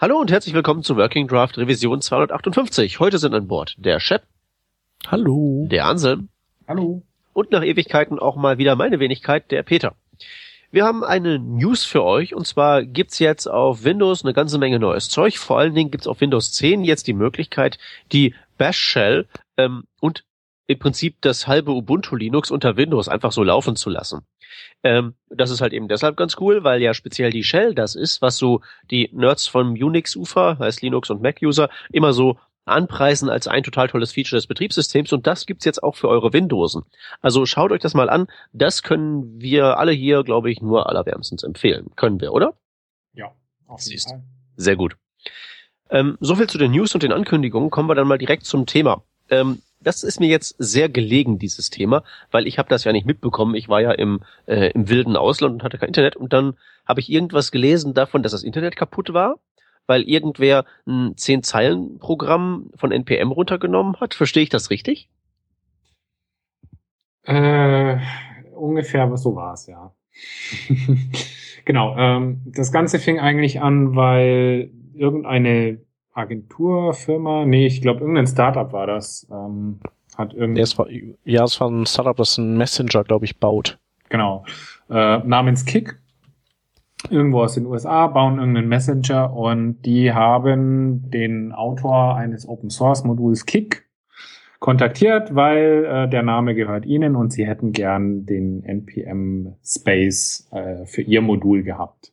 Hallo und herzlich willkommen zu Working Draft Revision 258. Heute sind an Bord der Shep. Hallo. Der Anselm. Hallo. Und nach Ewigkeiten auch mal wieder meine Wenigkeit, der Peter. Wir haben eine News für euch und zwar gibt's jetzt auf Windows eine ganze Menge neues Zeug. Vor allen Dingen gibt's auf Windows 10 jetzt die Möglichkeit, die Bash Shell ähm, und im Prinzip das halbe Ubuntu Linux unter Windows einfach so laufen zu lassen. Ähm, das ist halt eben deshalb ganz cool, weil ja speziell die Shell das ist, was so die Nerds vom Unix-Ufer, heißt Linux und Mac-User, immer so anpreisen als ein total tolles Feature des Betriebssystems und das gibt's jetzt auch für eure Windowsen. Also schaut euch das mal an. Das können wir alle hier, glaube ich, nur allerwärmstens empfehlen. Können wir, oder? Ja, auf jeden Fall. Sehr gut. Ähm, so viel zu den News und den Ankündigungen. Kommen wir dann mal direkt zum Thema. Ähm, das ist mir jetzt sehr gelegen, dieses Thema, weil ich habe das ja nicht mitbekommen. Ich war ja im, äh, im wilden Ausland und hatte kein Internet und dann habe ich irgendwas gelesen davon, dass das Internet kaputt war, weil irgendwer ein zehn Zeilen Programm von NPM runtergenommen hat. Verstehe ich das richtig? Äh, ungefähr so war es, ja. genau. Ähm, das Ganze fing eigentlich an, weil irgendeine Agenturfirma, nee, ich glaube irgendein Startup war das. Ähm, hat irgendwie. Ja, es war ein Startup, das einen Messenger, glaube ich, baut. Genau. Äh, namens Kick. Irgendwo aus den USA bauen irgendeinen Messenger und die haben den Autor eines Open Source Moduls Kick kontaktiert, weil äh, der Name gehört ihnen und sie hätten gern den NPM Space äh, für ihr Modul gehabt.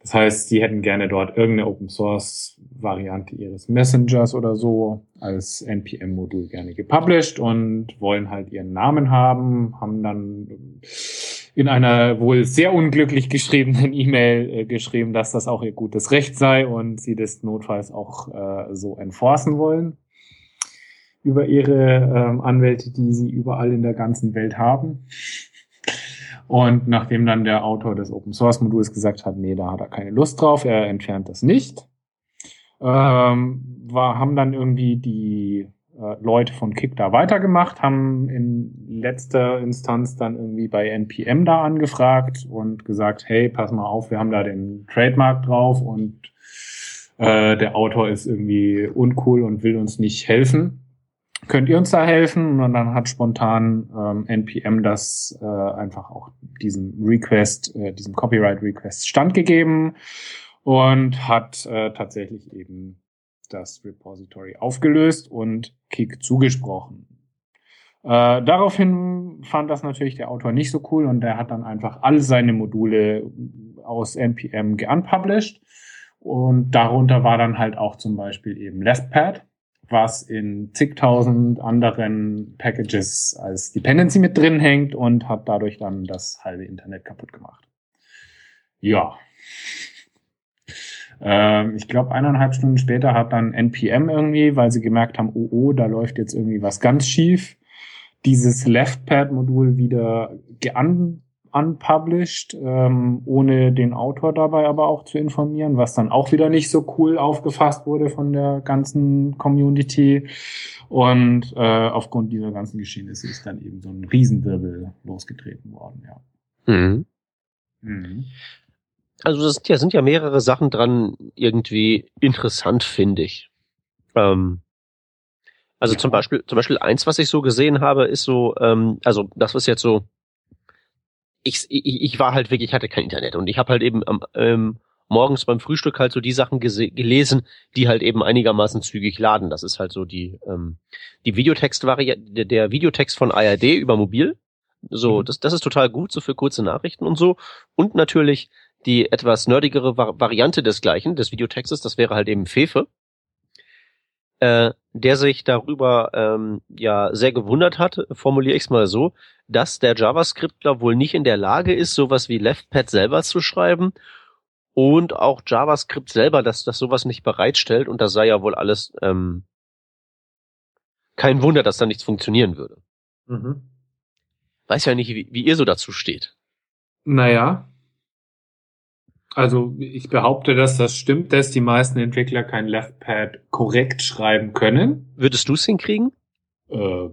Das heißt, sie hätten gerne dort irgendeine Open Source Variante ihres Messengers oder so als NPM Modul gerne gepublished und wollen halt ihren Namen haben, haben dann in einer wohl sehr unglücklich geschriebenen E-Mail äh, geschrieben, dass das auch ihr gutes Recht sei und sie das notfalls auch äh, so enforcen wollen über ihre ähm, Anwälte, die sie überall in der ganzen Welt haben. Und nachdem dann der Autor des Open Source Moduls gesagt hat, nee, da hat er keine Lust drauf, er entfernt das nicht, ähm, war, haben dann irgendwie die äh, Leute von Kick da weitergemacht, haben in letzter Instanz dann irgendwie bei NPM da angefragt und gesagt, hey, pass mal auf, wir haben da den Trademark drauf und äh, der Autor ist irgendwie uncool und will uns nicht helfen könnt ihr uns da helfen? Und dann hat spontan ähm, NPM das äh, einfach auch diesem Request, äh, diesem Copyright Request standgegeben und hat äh, tatsächlich eben das Repository aufgelöst und Kick zugesprochen. Äh, daraufhin fand das natürlich der Autor nicht so cool und der hat dann einfach all seine Module aus NPM geunpublished und darunter war dann halt auch zum Beispiel eben LeftPad was in zigtausend anderen Packages als Dependency mit drin hängt und hat dadurch dann das halbe Internet kaputt gemacht. Ja. Ähm, ich glaube, eineinhalb Stunden später hat dann NPM irgendwie, weil sie gemerkt haben, oh, oh, da läuft jetzt irgendwie was ganz schief, dieses LeftPad-Modul wieder gean unpublished, ähm, ohne den Autor dabei aber auch zu informieren, was dann auch wieder nicht so cool aufgefasst wurde von der ganzen Community. Und äh, aufgrund dieser ganzen Geschehnisse ist dann eben so ein Riesenwirbel losgetreten worden, ja. Mhm. Mhm. Also das sind ja, sind ja mehrere Sachen dran irgendwie interessant, finde ich. Ähm, also ja. zum Beispiel, zum Beispiel eins, was ich so gesehen habe, ist so, ähm, also das was jetzt so ich, ich, ich war halt wirklich, ich hatte kein Internet und ich habe halt eben am, ähm, morgens beim Frühstück halt so die Sachen gelesen, die halt eben einigermaßen zügig laden. Das ist halt so die ähm, die Videotext-Variante, der Videotext von ARD über mobil. So, mhm. das, das ist total gut, so für kurze Nachrichten und so. Und natürlich die etwas nerdigere Variante des gleichen, des Videotextes, das wäre halt eben Fefe äh, der sich darüber ähm, ja sehr gewundert hat, formuliere ich es mal so, dass der JavaScriptler wohl nicht in der Lage ist, sowas wie LeftPad selber zu schreiben und auch JavaScript selber, dass das sowas nicht bereitstellt und das sei ja wohl alles ähm, kein Wunder, dass da nichts funktionieren würde. Mhm. Weiß ja nicht, wie, wie ihr so dazu steht. Naja, also ich behaupte, dass das stimmt, dass die meisten Entwickler kein LeftPad korrekt schreiben können. Würdest du es hinkriegen? Äh,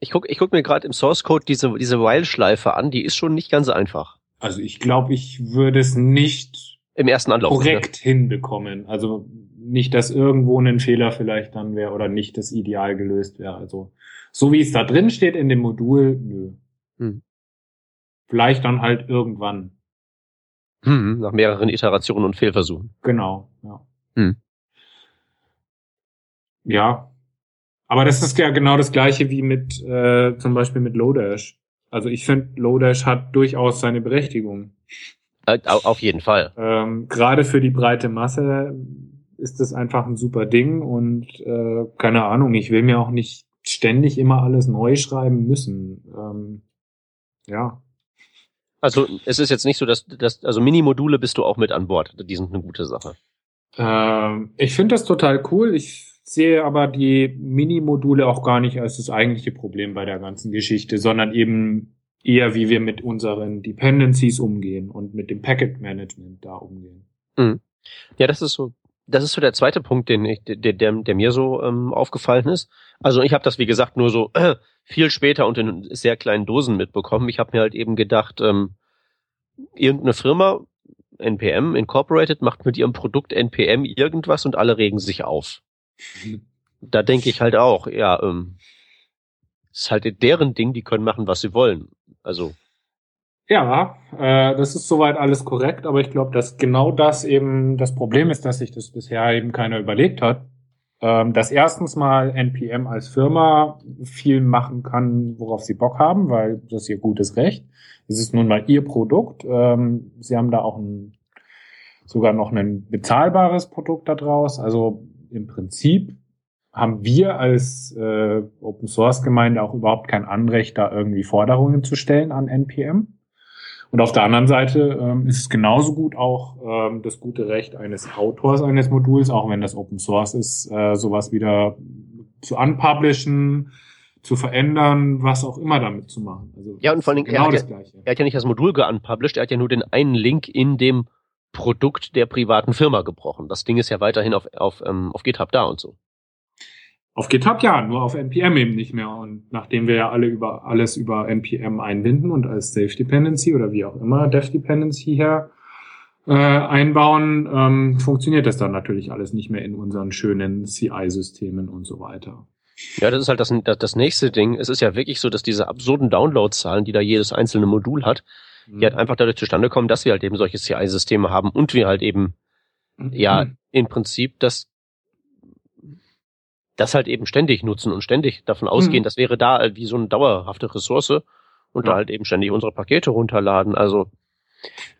ich guck, ich guck mir gerade im Source Code diese diese While-Schleife an. Die ist schon nicht ganz einfach. Also ich glaube, ich würde es nicht Im ersten Anlauf. korrekt ne? hinbekommen. Also nicht, dass irgendwo ein Fehler vielleicht dann wäre oder nicht das Ideal gelöst wäre. Also so wie es da drin steht in dem Modul, nö. Hm. Vielleicht dann halt irgendwann. Hm, nach mehreren Iterationen und Fehlversuchen. Genau, ja. Hm. Ja. Aber das ist ja genau das gleiche wie mit äh, zum Beispiel mit Lodash. Also ich finde, Lodash hat durchaus seine Berechtigung. Äh, auf jeden Fall. Ähm, Gerade für die breite Masse ist das einfach ein super Ding und äh, keine Ahnung, ich will mir auch nicht ständig immer alles neu schreiben müssen. Ähm, ja. Also es ist jetzt nicht so, dass, dass also Mini-Module bist du auch mit an Bord. Die sind eine gute Sache. Ähm, ich finde das total cool. Ich sehe aber die Mini-Module auch gar nicht als das eigentliche Problem bei der ganzen Geschichte, sondern eben eher, wie wir mit unseren Dependencies umgehen und mit dem Packet Management da umgehen. Mhm. Ja, das ist so, das ist so der zweite Punkt, den ich, der, der, der mir so ähm, aufgefallen ist. Also ich habe das, wie gesagt, nur so äh, viel später und in sehr kleinen Dosen mitbekommen. Ich habe mir halt eben gedacht, ähm, irgendeine Firma, NPM Incorporated, macht mit ihrem Produkt NPM irgendwas und alle regen sich auf. Da denke ich halt auch, ja, ähm, ist halt deren Ding, die können machen, was sie wollen. Also. Ja, äh, das ist soweit alles korrekt, aber ich glaube, dass genau das eben das Problem ist, dass sich das bisher eben keiner überlegt hat. Ähm, dass erstens mal NPM als Firma viel machen kann, worauf sie Bock haben, weil das ist ihr gutes Recht. Es ist nun mal ihr Produkt. Ähm, sie haben da auch ein, sogar noch ein bezahlbares Produkt daraus. Also im Prinzip haben wir als äh, Open Source Gemeinde auch überhaupt kein Anrecht, da irgendwie Forderungen zu stellen an NPM. Und auf der anderen Seite ähm, ist es genauso gut auch ähm, das gute Recht eines Autors eines Moduls, auch wenn das Open Source ist, äh, sowas wieder zu unpublishen, zu verändern, was auch immer damit zu machen. Also ja, und vor allem, genau er, hat ja, er hat ja nicht das Modul geunpublished, er hat ja nur den einen Link in dem Produkt der privaten Firma gebrochen. Das Ding ist ja weiterhin auf, auf, ähm, auf GitHub da und so. Auf GitHub ja, nur auf NPM eben nicht mehr. Und nachdem wir ja alle über alles über NPM einbinden und als Safe Dependency oder wie auch immer Dev Dependency her äh, einbauen, ähm, funktioniert das dann natürlich alles nicht mehr in unseren schönen CI-Systemen und so weiter. Ja, das ist halt das, das, nächste Ding. Es ist ja wirklich so, dass diese absurden Download-Zahlen, die da jedes einzelne Modul hat, die halt einfach dadurch zustande kommen, dass wir halt eben solche CI-Systeme haben und wir halt eben, mhm. ja, im Prinzip das, das halt eben ständig nutzen und ständig davon ausgehen, mhm. das wäre da wie so eine dauerhafte Ressource und ja. da halt eben ständig unsere Pakete runterladen. Also.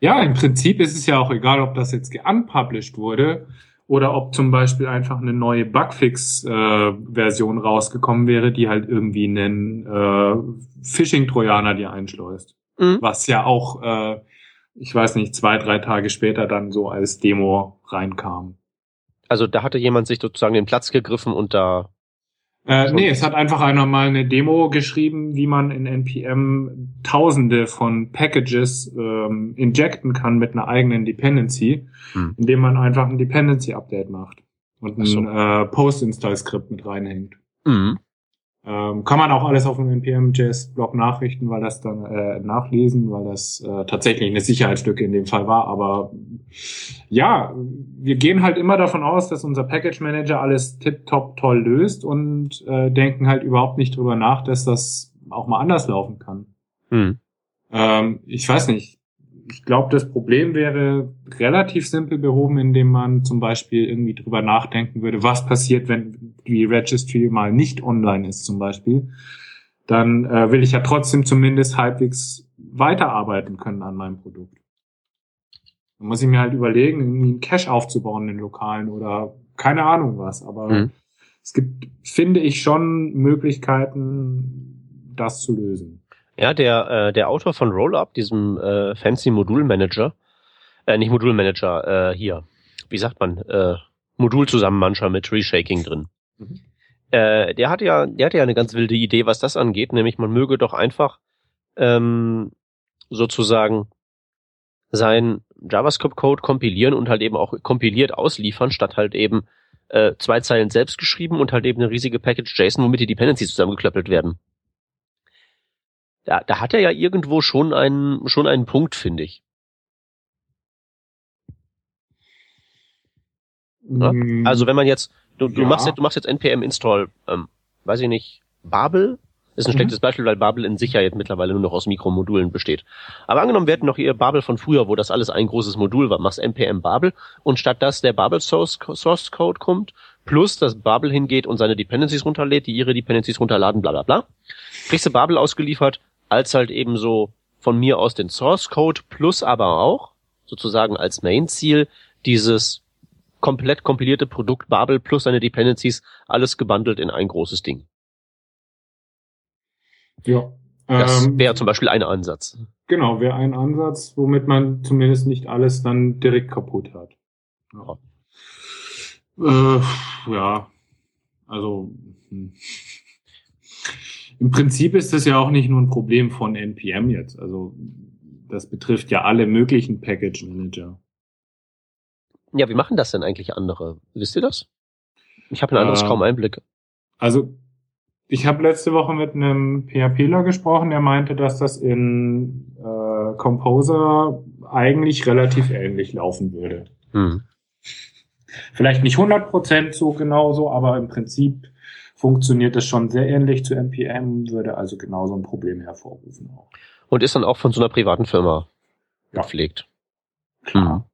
Ja, im Prinzip ist es ja auch egal, ob das jetzt geunpublished wurde oder ob zum Beispiel einfach eine neue Bugfix-Version äh, rausgekommen wäre, die halt irgendwie einen äh, Phishing-Trojaner dir einschleust. Mhm. Was ja auch, äh, ich weiß nicht, zwei, drei Tage später dann so als Demo reinkam. Also da hatte jemand sich sozusagen den Platz gegriffen und da. Äh, nee, es hat einfach einer mal eine Demo geschrieben, wie man in NPM Tausende von Packages ähm, injecten kann mit einer eigenen Dependency, hm. indem man einfach ein Dependency Update macht und ein so. äh, Post-Install-Skript mit reinhängt. Mhm. Ähm, kann man auch alles auf dem npm.js-Blog nachrichten, weil das dann äh, nachlesen, weil das äh, tatsächlich eine Sicherheitslücke in dem Fall war. Aber ja, wir gehen halt immer davon aus, dass unser Package Manager alles tip-top toll löst und äh, denken halt überhaupt nicht drüber nach, dass das auch mal anders laufen kann. Hm. Ähm, ich weiß nicht ich glaube, das Problem wäre relativ simpel behoben, indem man zum Beispiel irgendwie drüber nachdenken würde, was passiert, wenn die Registry mal nicht online ist zum Beispiel. Dann äh, will ich ja trotzdem zumindest halbwegs weiterarbeiten können an meinem Produkt. Dann muss ich mir halt überlegen, irgendwie einen Cache aufzubauen in den Lokalen oder keine Ahnung was. Aber mhm. es gibt, finde ich, schon Möglichkeiten, das zu lösen. Ja, der, äh, der Autor von Rollup, diesem äh, fancy Modulmanager, äh, nicht Modulmanager, äh, hier, wie sagt man, äh, Modulzusammenmanscher mit Reshaking drin. Mhm. Äh, der hatte ja, der hatte ja eine ganz wilde Idee, was das angeht, nämlich man möge doch einfach ähm, sozusagen sein JavaScript-Code kompilieren und halt eben auch kompiliert ausliefern, statt halt eben äh, zwei Zeilen selbst geschrieben und halt eben eine riesige Package JSON, womit die Dependencies zusammengeklöppelt werden da, da hat er ja irgendwo schon einen, schon einen Punkt, finde ich. Ne? Mm, Also wenn man jetzt, du, du Ja. machst jetzt, du machst jetzt npm install, ähm, weiß ich nicht, Babel ist ein Mhm. schlechtes Beispiel, weil Babel in sich ja jetzt mittlerweile nur noch aus Mikromodulen besteht. Aber angenommen, wir hätten noch ihr Babel von früher, wo das alles ein großes Modul war, machst npm Babel und statt dass der Babel Source, Source Code kommt, plus dass Babel hingeht und seine Dependencies runterlädt, die ihre Dependencies runterladen, bla bla bla, kriegst du Babel ausgeliefert, als halt eben so von mir aus den Source Code, plus aber auch sozusagen als Main-Ziel dieses komplett kompilierte Produkt Babel plus seine Dependencies, alles gebundelt in ein großes Ding. ja. Das Ähm, wäre zum Beispiel ein Ansatz. Genau, wäre ein Ansatz, womit man zumindest nicht alles dann direkt kaputt hat. Ja, äh, ja. also hm. Im Prinzip ist das ja auch nicht nur ein Problem von NPM jetzt. Also das betrifft ja alle möglichen Package Manager. Ja, wie machen das denn eigentlich andere? Wisst ihr das? Ich habe ein anderes Ähm, kaum Einblick. Also ich habe letzte Woche mit einem PHPler gesprochen, der meinte, dass das in äh, Composer eigentlich relativ ähnlich laufen würde. Hm. Vielleicht nicht 100% so genauso, aber im Prinzip funktioniert das schon sehr ähnlich zu NPM, würde also genauso ein Problem hervorrufen. Auch. Und ist dann auch von so einer privaten Firma Ja. gepflegt. Klar.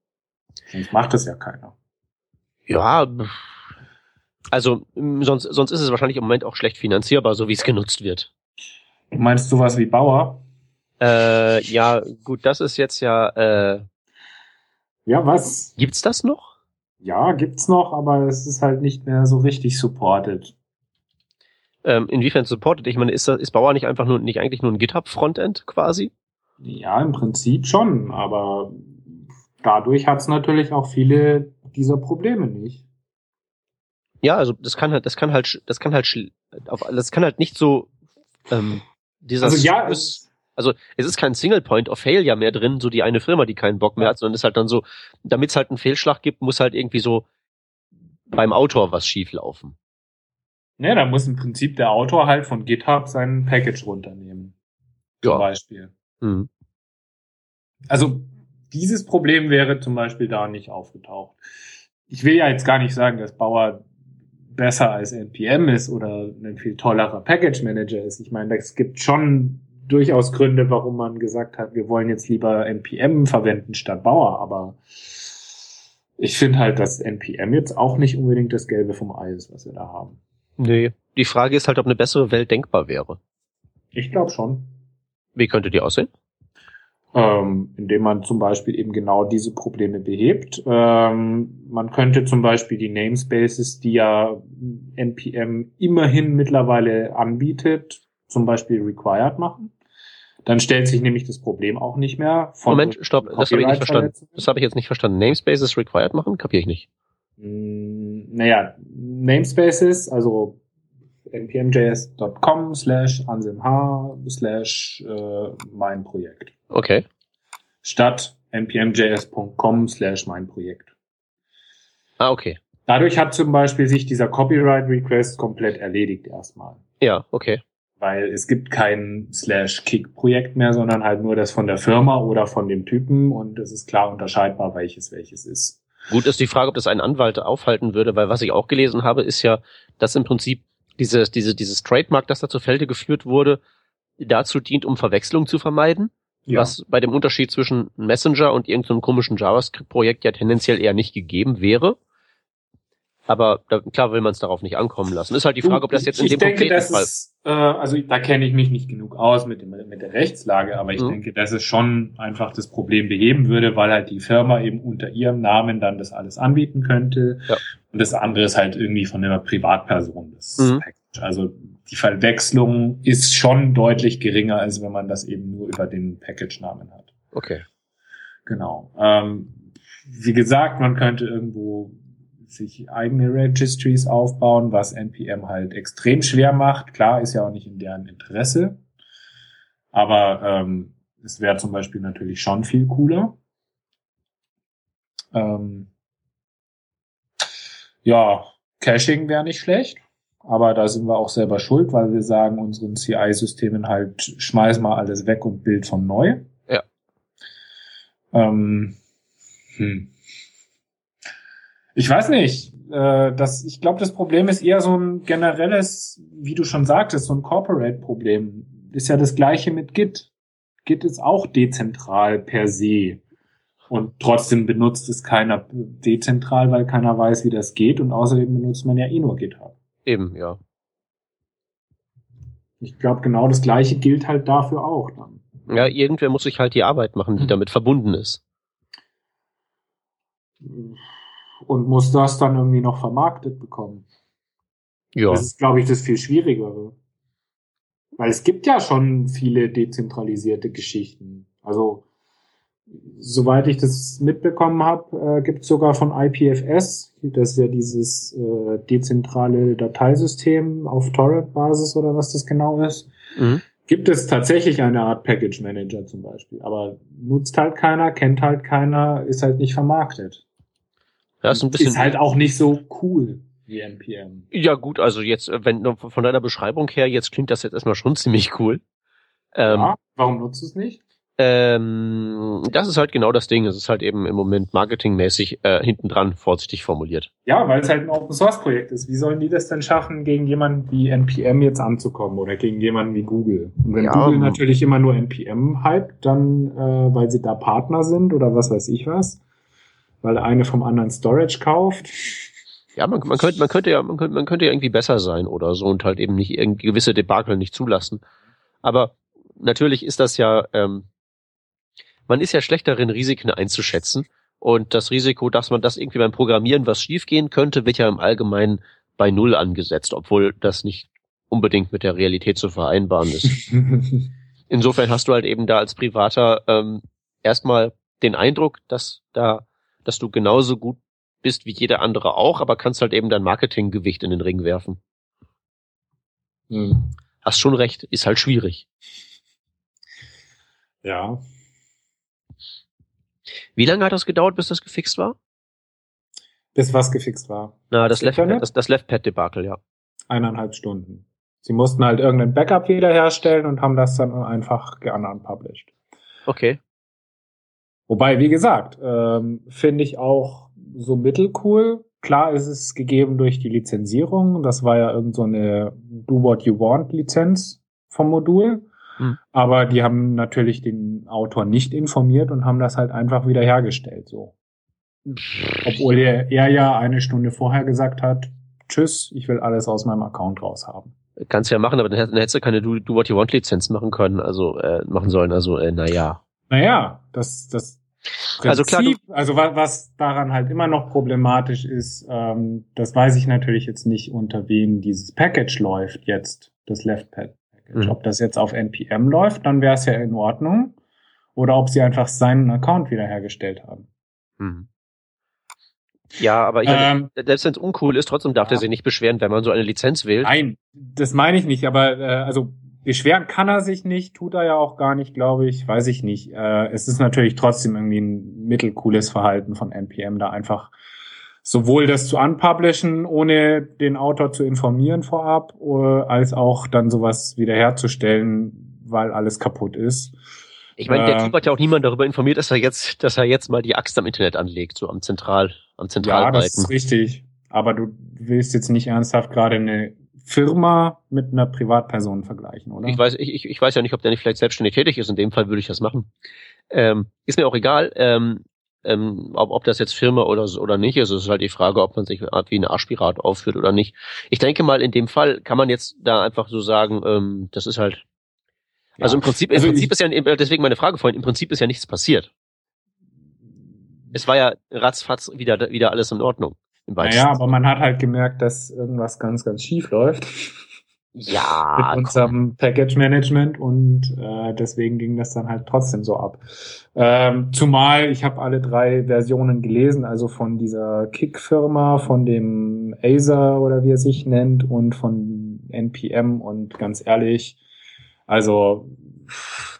Sonst macht das ja keiner. Ja, also m, sonst, sonst ist es wahrscheinlich im Moment auch schlecht finanzierbar, so wie es genutzt wird. Du meinst sowas wie Bauer? Äh, ja, gut, das ist jetzt ja, äh, Ja, was? gibt's das noch? Ja, gibt's noch, aber es ist halt nicht mehr so richtig supported. Ähm, inwiefern supportet? Ich meine, ist, ist Bauer nicht einfach nur, nicht eigentlich nur ein GitHub-Frontend quasi? Ja, im Prinzip schon, aber dadurch hat's natürlich auch viele dieser Probleme nicht. Ja, also das kann halt, das kann halt, das kann halt, das kann halt nicht so, ähm, dieser Also ja, Service- also es ist kein Single Point of Failure mehr drin, so die eine Firma, die keinen Bock mehr hat, sondern es ist halt dann so, damit es halt einen Fehlschlag gibt, muss halt irgendwie so beim Autor was schief laufen. Ne, da muss im Prinzip der Autor halt von GitHub sein Package runternehmen. Zum Ja. Beispiel. Hm. Also dieses Problem wäre zum Beispiel da nicht aufgetaucht. Ich will ja jetzt gar nicht sagen, dass Bauer besser als NPM ist oder ein viel tollerer Package Manager ist. Ich meine, es gibt schon durchaus Gründe, warum man gesagt hat, wir wollen jetzt lieber NPM verwenden statt Bauer, aber ich finde halt, dass NPM jetzt auch nicht unbedingt das Gelbe vom Ei ist, was wir da haben. Nee. Die Frage ist halt, ob eine bessere Welt denkbar wäre. Ich glaube schon. Wie könnte die aussehen? ähm, indem man zum Beispiel eben genau diese Probleme behebt. Ähm, man könnte zum Beispiel die Namespaces, die ja NPM immerhin mittlerweile anbietet, zum Beispiel required machen. Dann stellt sich nämlich das Problem auch nicht mehr. Von Moment, stopp, das habe ich nicht verstanden. Das habe ich jetzt nicht verstanden. Namespaces required machen? Kapiere ich nicht. Mm, Naja, Namespaces, also npmjs.com slash ansimh slash äh, mein Projekt. Okay. statt npmjs.com slash mein Projekt. Ah, okay. Dadurch hat zum Beispiel sich dieser Copyright Request komplett erledigt erstmal. Ja, okay. Weil es gibt kein slash Kick Projekt mehr, sondern halt nur das von der Firma oder von dem Typen und es ist klar unterscheidbar, welches welches ist. Gut ist die Frage, ob das einen Anwalt aufhalten würde, weil was ich auch gelesen habe, ist ja, dass im Prinzip dieses, diese, dieses Trademark, das da zu Felde geführt wurde, dazu dient, um Verwechslung zu vermeiden, Ja. was bei dem Unterschied zwischen Messenger und irgendeinem komischen JavaScript-Projekt ja tendenziell eher nicht gegeben wäre. Aber da, klar will man es darauf nicht ankommen lassen. Ist halt die Frage, ob das jetzt in ich dem denke, konkreten das Fall. ist, äh, also da kenne ich mich nicht genug aus mit, dem, mit der Rechtslage, aber ich Mhm. denke, dass es schon einfach das Problem beheben würde, weil halt die Firma eben unter ihrem Namen dann das alles anbieten könnte. Ja. Und das andere ist halt irgendwie von einer Privatperson, das Mhm. Package. Also die Verwechslung ist schon deutlich geringer, als wenn man das eben nur über den Package-Namen hat. Okay. Genau. Ähm, wie gesagt, man könnte irgendwo sich eigene Registries aufbauen, was NPM halt extrem schwer macht. Klar, ist ja auch nicht in deren Interesse. Aber ähm, es wäre zum Beispiel natürlich schon viel cooler. Ähm, ja, Caching wäre nicht schlecht. Aber da sind wir auch selber schuld, weil wir sagen unseren CI-Systemen halt, schmeiß mal alles weg und bild von neu. Ja. Ähm, hm. Ich weiß nicht. Äh, das, ich glaube, das Problem ist eher so ein generelles, wie du schon sagtest, so ein Corporate-Problem. Ist ja das gleiche mit Git. Git ist auch dezentral per se. Und trotzdem benutzt es keiner dezentral, weil keiner weiß, wie das geht. Und außerdem benutzt man ja eh nur GitHub. Eben, ja. Ich glaube, genau das gleiche gilt halt dafür auch dann. Ja, irgendwer muss sich halt die Arbeit machen, die hm. damit verbunden ist. Und muss das dann irgendwie noch vermarktet bekommen. Ja. Das ist, glaube ich, das viel Schwierigere. Weil es gibt ja schon viele dezentralisierte Geschichten. Also, soweit ich das mitbekommen habe, äh, gibt es sogar von IPFS, das ist ja dieses äh, dezentrale Dateisystem auf Torrent-Basis oder was das genau ist, mhm. gibt es tatsächlich eine Art Package Manager zum Beispiel. Aber nutzt halt keiner, kennt halt keiner, ist halt nicht vermarktet. Ja, ist, ein bisschen ist halt auch nicht so cool wie NPM. Ja gut, also jetzt, äh, wenn von deiner Beschreibung her, jetzt klingt das jetzt erstmal schon ziemlich cool. Ähm, ja, warum nutzt du es nicht? Ähm, das ist halt genau das Ding. Es ist halt eben im Moment marketingmäßig äh, hinten dran vorsichtig formuliert. Ja, weil es halt ein Open Source Projekt ist. Wie sollen die das denn schaffen, gegen jemanden wie NPM jetzt anzukommen oder gegen jemanden wie Google? Und wenn ja, Google natürlich immer nur NPM hypt, dann, äh, weil sie da Partner sind oder was weiß ich was, weil eine vom anderen Storage kauft. Ja, man, man könnte, man könnte ja, man könnte, man könnte ja irgendwie besser sein oder so und halt eben nicht irgendwie gewisse Debakel nicht zulassen. Aber natürlich ist das ja ähm, man ist ja schlecht darin, Risiken einzuschätzen. Und das Risiko, dass man das irgendwie beim Programmieren was schiefgehen könnte, wird ja im Allgemeinen bei Null angesetzt, obwohl das nicht unbedingt mit der Realität zu vereinbaren ist. Insofern hast du halt eben da als Privater ähm, erstmal den Eindruck, dass da, dass du genauso gut bist wie jeder andere auch, aber kannst halt eben dein Marketinggewicht in den Ring werfen. Hm. Hast schon recht, ist halt schwierig. Ja, wie lange hat das gedauert, bis das gefixt war? Bis was gefixt war? Na, das, Left, das, das Left-Pad-Debakel, ja. Eineinhalb Stunden. Sie mussten halt irgendeinen Backup wiederherstellen und haben das dann einfach unpublished. Okay. Wobei, wie gesagt, ähm, finde ich auch so mittelcool. Klar ist es gegeben durch die Lizenzierung. Das war ja irgend so eine Do What You Want Lizenz vom Modul. Hm. Aber die haben natürlich den Autor nicht informiert und haben das halt einfach wieder hergestellt, so. Obwohl er, er ja eine Stunde vorher gesagt hat, tschüss, ich will alles aus meinem Account raushaben. Kannst ja machen, aber dann, dann hättest du keine Do, Do What You Want Lizenz machen können, also äh, machen sollen, also äh, naja. Naja, das, das Prinzip, also klar, also was, was daran halt immer noch problematisch ist, ähm, das weiß ich natürlich jetzt nicht, unter wem dieses Package läuft jetzt, das LeftPad. Mhm. Ob das jetzt auf NPM läuft, dann wäre es ja in Ordnung. Oder ob sie einfach seinen Account wiederhergestellt haben. Mhm. Ja, aber ähm, selbst wenn es uncool ist, trotzdem darf ja. er sich nicht beschweren, wenn man so eine Lizenz wählt. Nein, das meine ich nicht, aber äh, also beschweren kann er sich nicht, tut er ja auch gar nicht, glaube ich, weiß ich nicht. Äh, es ist natürlich trotzdem irgendwie ein mittelcooles Verhalten von NPM, da einfach sowohl das zu unpublishen, ohne den Autor zu informieren vorab, äh, als auch dann sowas wiederherzustellen, weil alles kaputt ist. Ich meine, der äh, Typ hat ja auch niemand darüber informiert, dass er jetzt, dass er jetzt mal die Axt am Internet anlegt, so am Zentral, am Zentralbalken. Ja, das ist richtig. Aber du willst jetzt nicht ernsthaft gerade eine Firma mit einer Privatperson vergleichen, oder? Ich weiß, ich, ich weiß ja nicht, ob der nicht vielleicht selbstständig tätig ist. In dem Fall würde ich das machen. Ähm, ist mir auch egal. Ähm, ähm, ob, ob das jetzt Firma oder, oder nicht ist, ist halt die Frage, ob man sich wie eine Arschpirat aufführt oder nicht. Ich denke mal, in dem Fall kann man jetzt da einfach so sagen, ähm, das ist halt. Ja. Also im Prinzip, im also Prinzip ist ja, deswegen meine Frage vorhin, im Prinzip ist ja nichts passiert. Es war ja ratzfatz wieder, wieder alles in Ordnung. Naja, aber man hat halt gemerkt, dass irgendwas ganz, ganz schief läuft. Ja. mit unserem Package Management und äh, deswegen ging das dann halt trotzdem so ab. Ähm, zumal ich habe alle drei Versionen gelesen, also von dieser Kick-Firma, von dem Acer oder wie er sich nennt und von NPM und ganz ehrlich, also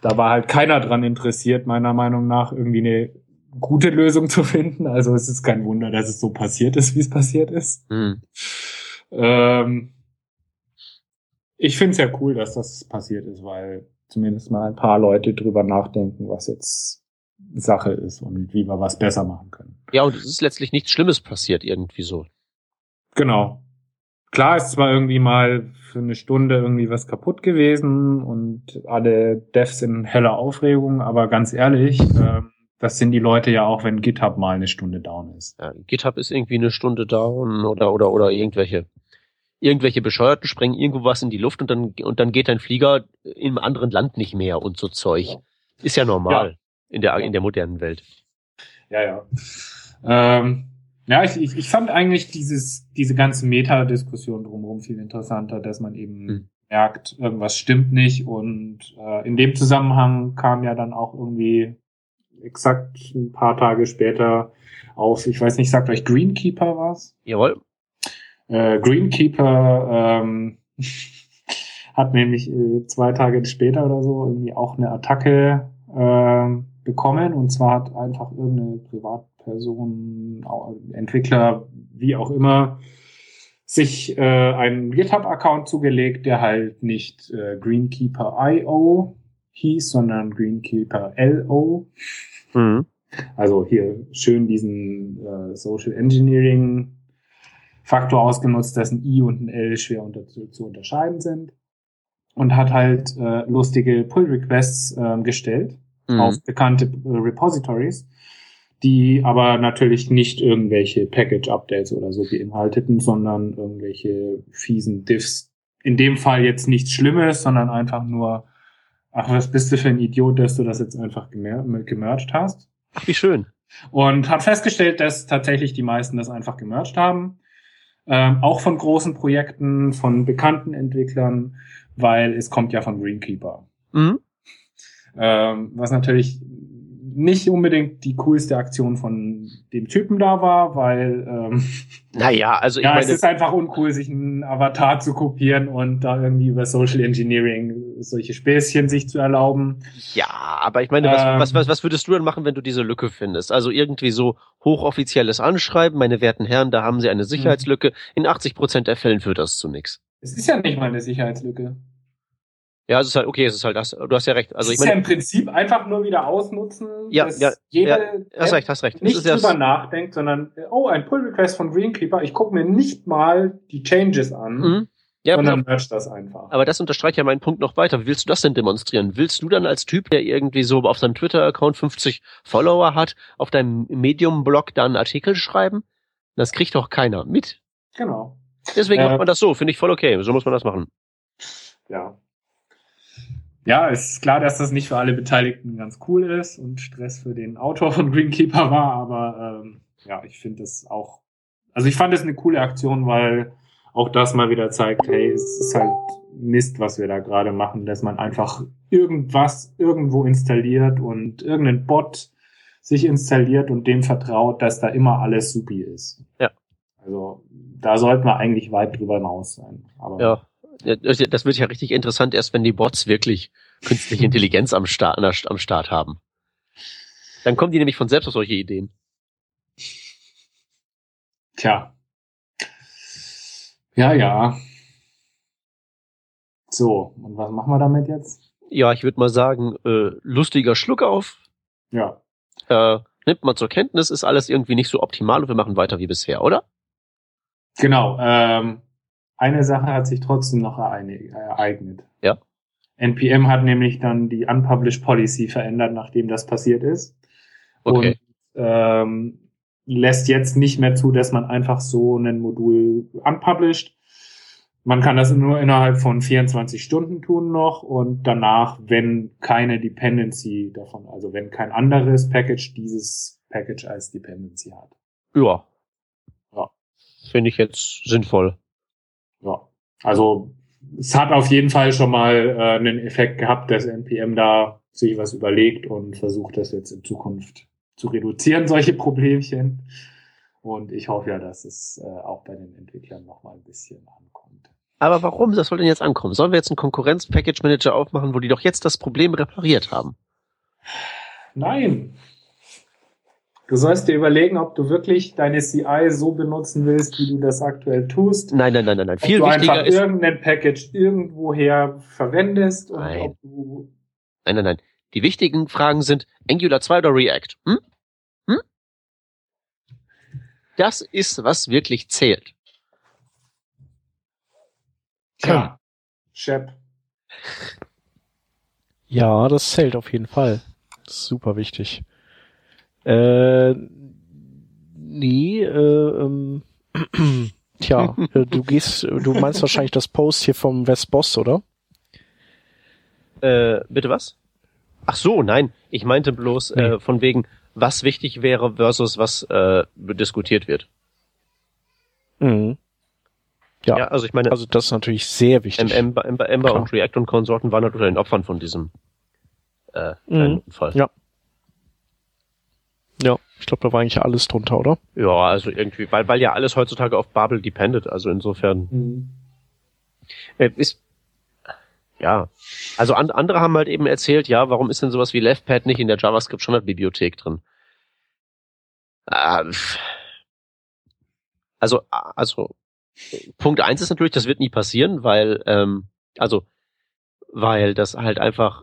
da war halt keiner dran interessiert, meiner Meinung nach, irgendwie eine gute Lösung zu finden. Also es ist kein Wunder, dass es so passiert ist, wie es passiert ist. Mhm. Ähm, ich finde es ja cool, dass das passiert ist, weil zumindest mal ein paar Leute drüber nachdenken, was jetzt Sache ist und wie wir was besser machen können. Ja, und es ist letztlich nichts Schlimmes passiert irgendwie so. Genau. Klar ist zwar irgendwie mal für eine Stunde irgendwie was kaputt gewesen und alle Devs in heller Aufregung, aber ganz ehrlich, äh, das sind die Leute ja auch, wenn GitHub mal eine Stunde down ist. Ja, GitHub ist irgendwie eine Stunde down oder oder oder irgendwelche irgendwelche Bescheuerten sprengen irgendwo was in die Luft und dann und dann geht dein Flieger im anderen Land nicht mehr und so Zeug. Ist ja normal ja. in der in der modernen Welt. Ja, ja. Ähm, ja, ich, ich, ich fand eigentlich dieses, diese ganze Meta-Diskussion drumherum viel interessanter, dass man eben hm. merkt, irgendwas stimmt nicht. Und äh, in dem Zusammenhang kam ja dann auch irgendwie exakt ein paar Tage später auf, ich weiß nicht, sagt euch Greenkeeper was? Jawohl. Äh, Greenkeeper ähm, hat nämlich äh, zwei Tage später oder so irgendwie auch eine Attacke äh, bekommen. Und zwar hat einfach irgendeine Privat Person, Entwickler, wie auch immer, sich äh, einen GitHub-Account zugelegt, der halt nicht äh, Greenkeeper.io hieß, sondern Greenkeeper.lo. Mhm. Also hier schön diesen äh, Social Engineering Faktor ausgenutzt, dass ein I und ein L schwer unter, zu, unterscheiden sind. Und hat halt äh, lustige Pull-Requests äh, gestellt mhm. auf bekannte äh, Repositories die aber natürlich nicht irgendwelche Package-Updates oder so beinhalteten, sondern irgendwelche fiesen Diffs. In dem Fall jetzt nichts Schlimmes, sondern einfach nur, ach, was bist du für ein Idiot, dass du das jetzt einfach gemer gemerged hast. Ach, wie schön. Und hat festgestellt, dass tatsächlich die meisten das einfach gemerged haben. Ähm, auch von großen Projekten, von bekannten Entwicklern, weil es kommt ja von Greenkeeper. Mhm. Ähm, was natürlich nicht unbedingt die coolste Aktion von dem Typen da war, weil ähm, naja, also ich ja, meine, es ist einfach uncool, sich einen Avatar zu kopieren und da irgendwie über Social Engineering solche Späßchen sich zu erlauben. Ja, aber ich meine, was, ähm, was, was, was würdest du denn machen, wenn du diese Lücke findest? Also irgendwie so hochoffizielles Anschreiben, meine werten Herren, da haben sie eine Sicherheitslücke. In 80 Prozent der Fällen führt das zu nichts. Es ist ja nicht mal eine Sicherheitslücke. Ja, es ist halt, okay, es ist halt das, du hast ja recht. Also ich meine, ist ja im Prinzip einfach nur wieder ausnutzen, ja, dass ja, jede ja, hast recht, hast recht. nicht drüber das nachdenkt, sondern, oh, ein Pull Request von Greenkeeper, ich gucke mir nicht mal die Changes an, mhm. ja, sondern merch das einfach. Aber das unterstreicht ja meinen Punkt noch weiter. Wie willst du das denn demonstrieren? Willst du dann als Typ, der irgendwie so auf seinem Twitter-Account 50 Follower hat, auf deinem Medium-Blog da einen Artikel schreiben? Das kriegt doch keiner mit. Genau. Deswegen äh, macht man das so, finde ich voll okay. So muss man das machen. Ja, ja, ist klar, dass das nicht für alle Beteiligten ganz cool ist und Stress für den Autor von Greenkeeper war, aber ähm, ja, ich finde es auch, also ich fand es eine coole Aktion, weil auch das mal wieder zeigt, hey, es ist halt Mist, was wir da gerade machen, dass man einfach irgendwas irgendwo installiert und irgendein Bot sich installiert und dem vertraut, dass da immer alles supi ist. Ja. Also da sollten wir eigentlich weit drüber hinaus sein. Aber ja das wird ja richtig interessant, erst wenn die Bots wirklich künstliche Intelligenz am Start, am Start haben. Dann kommen die nämlich von selbst auf solche Ideen. Tja. Ja, ja. So, und was machen wir damit jetzt? Ja, ich würde mal sagen, äh, lustiger Schluck auf. Ja. Äh, nimmt man zur Kenntnis, ist alles irgendwie nicht so optimal und wir machen weiter wie bisher, oder? Genau. Ähm, eine Sache hat sich trotzdem noch ereignet. Ja. NPM hat nämlich dann die Unpublished Policy verändert, nachdem das passiert ist. Okay. Und ähm, lässt jetzt nicht mehr zu, dass man einfach so ein Modul unpublished. Man kann das nur innerhalb von 24 Stunden tun noch und danach, wenn keine Dependency davon, also wenn kein anderes Package dieses Package als Dependency hat. Ja. Ja. Finde ich jetzt sinnvoll. Also es hat auf jeden Fall schon mal äh, einen Effekt gehabt, dass NPM da sich was überlegt und versucht, das jetzt in Zukunft zu reduzieren, solche Problemchen. Und ich hoffe ja, dass es äh, auch bei den Entwicklern noch mal ein bisschen ankommt. Aber warum? Das soll denn jetzt ankommen? Sollen wir jetzt einen Konkurrenz-Package-Manager aufmachen, wo die doch jetzt das Problem repariert haben? Nein, Du sollst dir überlegen, ob du wirklich deine CI so benutzen willst, wie du das aktuell tust. Nein, nein, nein, nein, nein. Viel ob du wichtiger einfach ist irgendein Package irgendwoher verwendest und nein. ob du Nein, nein, nein. Die wichtigen Fragen sind Angular 2 oder React. Hm? Hm? Das ist, was wirklich zählt. Tja, Shep. Ja, das zählt auf jeden Fall. Super wichtig. Äh, nee, äh, ähm, tja, äh, du gehst, du meinst wahrscheinlich das Post hier vom Westboss, oder? Äh, bitte was? Ach so, nein. Ich meinte bloß Nee. äh, von wegen, was wichtig wäre versus was äh, diskutiert wird. Mhm. Ja, Ja, also ich meine, also das ist natürlich sehr wichtig. Ember, Ember, Ember und React und Konsorten waren halt unter den Opfern von diesem äh, Mhm. Unfall. Ja. Ja, ich glaube, da war eigentlich alles drunter, oder? Ja, also irgendwie, weil, weil ja alles heutzutage auf Babel dependet, also insofern Mhm. äh, ist ja, also an, andere haben halt eben erzählt, ja, warum ist denn sowas wie LeftPad nicht in der JavaScript Standardbibliothek drin? Äh, pff. also, also Punkt eins ist natürlich, das wird nie passieren, weil, ähm, also, weil das halt einfach,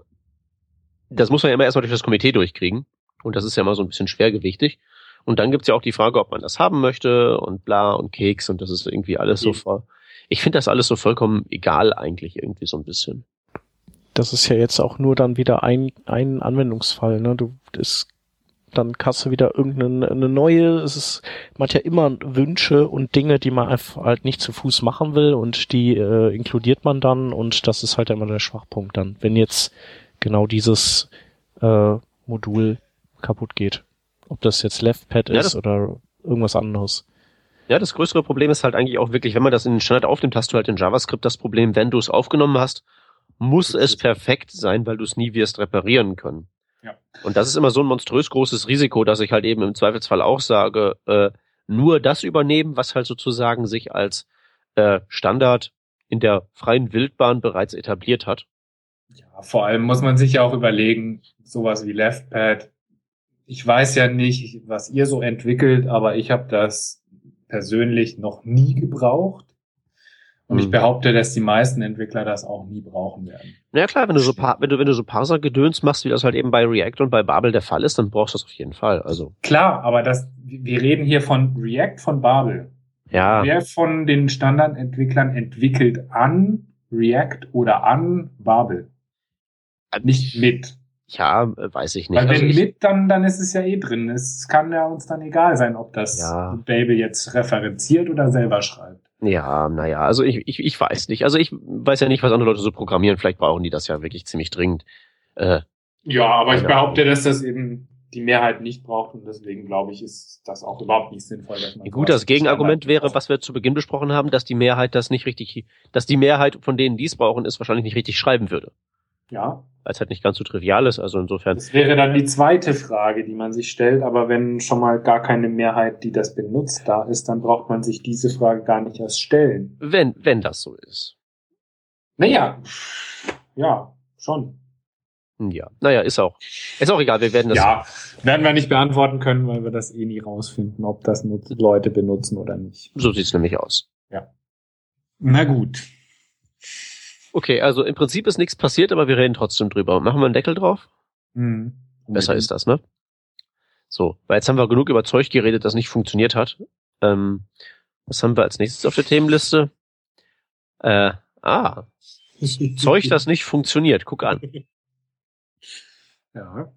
das muss man ja immer erstmal durch das Komitee durchkriegen. Und das ist ja immer so ein bisschen schwergewichtig. Und dann gibt's ja auch die Frage, ob man das haben möchte und bla und Keks und das ist irgendwie alles so Mhm. voll. Ich finde das alles so vollkommen egal eigentlich irgendwie so ein bisschen. Das ist ja jetzt auch nur dann wieder ein, ein Anwendungsfall, ne? Du, das, dann kannst du wieder irgendeine eine neue, es ist, man hat ja immer Wünsche und Dinge, die man einfach halt nicht zu Fuß machen will und die äh, inkludiert man dann und das ist halt immer der Schwachpunkt dann, wenn jetzt genau dieses äh, Modul kaputt geht. Ob das jetzt LeftPad Ja, ist oder irgendwas anderes. Ja, das größere Problem ist halt eigentlich auch wirklich, wenn man das in den Standard aufnimmt, hast du halt in JavaScript das Problem, wenn du es aufgenommen hast, muss es perfekt sein, weil du es nie wirst reparieren können. Ja. Und das ist immer so ein monströs großes Risiko, dass ich halt eben im Zweifelsfall auch sage, äh, nur das übernehmen, was halt sozusagen sich als äh, Standard in der freien Wildbahn bereits etabliert hat. Ja, vor allem muss man sich ja auch überlegen, sowas wie LeftPad. Ich weiß ja nicht, was ihr so entwickelt, aber ich habe das persönlich noch nie gebraucht. Und ich Mhm. behaupte, dass die meisten Entwickler das auch nie brauchen werden. Na ja, klar, wenn du so wenn du wenn du so Parser-Gedöns machst, wie das halt eben bei React und bei Babel der Fall ist, dann brauchst du das auf jeden Fall. Also Klar, aber das, wir reden hier von React von Babel. ja, Wer von den Standardentwicklern entwickelt an React oder an Babel? Nicht mit. Ja, weiß ich nicht. Weil Also wenn ich, mit, dann, dann ist es ja eh drin. Es kann ja uns dann egal sein, ob das Ja. Babel jetzt referenziert oder selber schreibt. Ja, naja, also ich, ich, ich weiß nicht. Also ich weiß ja nicht, was andere Leute so programmieren. Vielleicht brauchen die das ja wirklich ziemlich dringend. Äh, Ja, aber ich behaupte, dass das eben die Mehrheit nicht braucht und deswegen glaube ich, ist das auch überhaupt nicht sinnvoll. Dass man gut, das Gegenargument wäre, was wir zu Beginn besprochen haben, dass die Mehrheit das nicht richtig, dass die Mehrheit von denen, die es brauchen, es wahrscheinlich nicht richtig schreiben würde. Ja, Weil es halt nicht ganz so trivial ist. Also insofern, das wäre dann die zweite Frage, die man sich stellt. Aber wenn schon mal gar keine Mehrheit, die das benutzt, da ist, dann braucht man sich diese Frage gar nicht erst stellen. wenn, wenn das so ist. Naja, ja, schon. Ja, naja, ist auch, ist auch egal. Wir werden das, ja, werden wir nicht beantworten können, weil wir das eh nie rausfinden, ob das Leute benutzen oder nicht. so sieht's nämlich aus. Na gut. Okay, also im Prinzip ist nichts passiert, aber wir reden trotzdem drüber. Machen wir einen Deckel drauf? Mhm. Besser ist das, ne? So, weil jetzt haben wir genug über Zeug geredet, das nicht funktioniert hat. Ähm, was haben wir als nächstes auf der Themenliste? Äh, ah, Zeug, das nicht funktioniert. Guck an. Ja.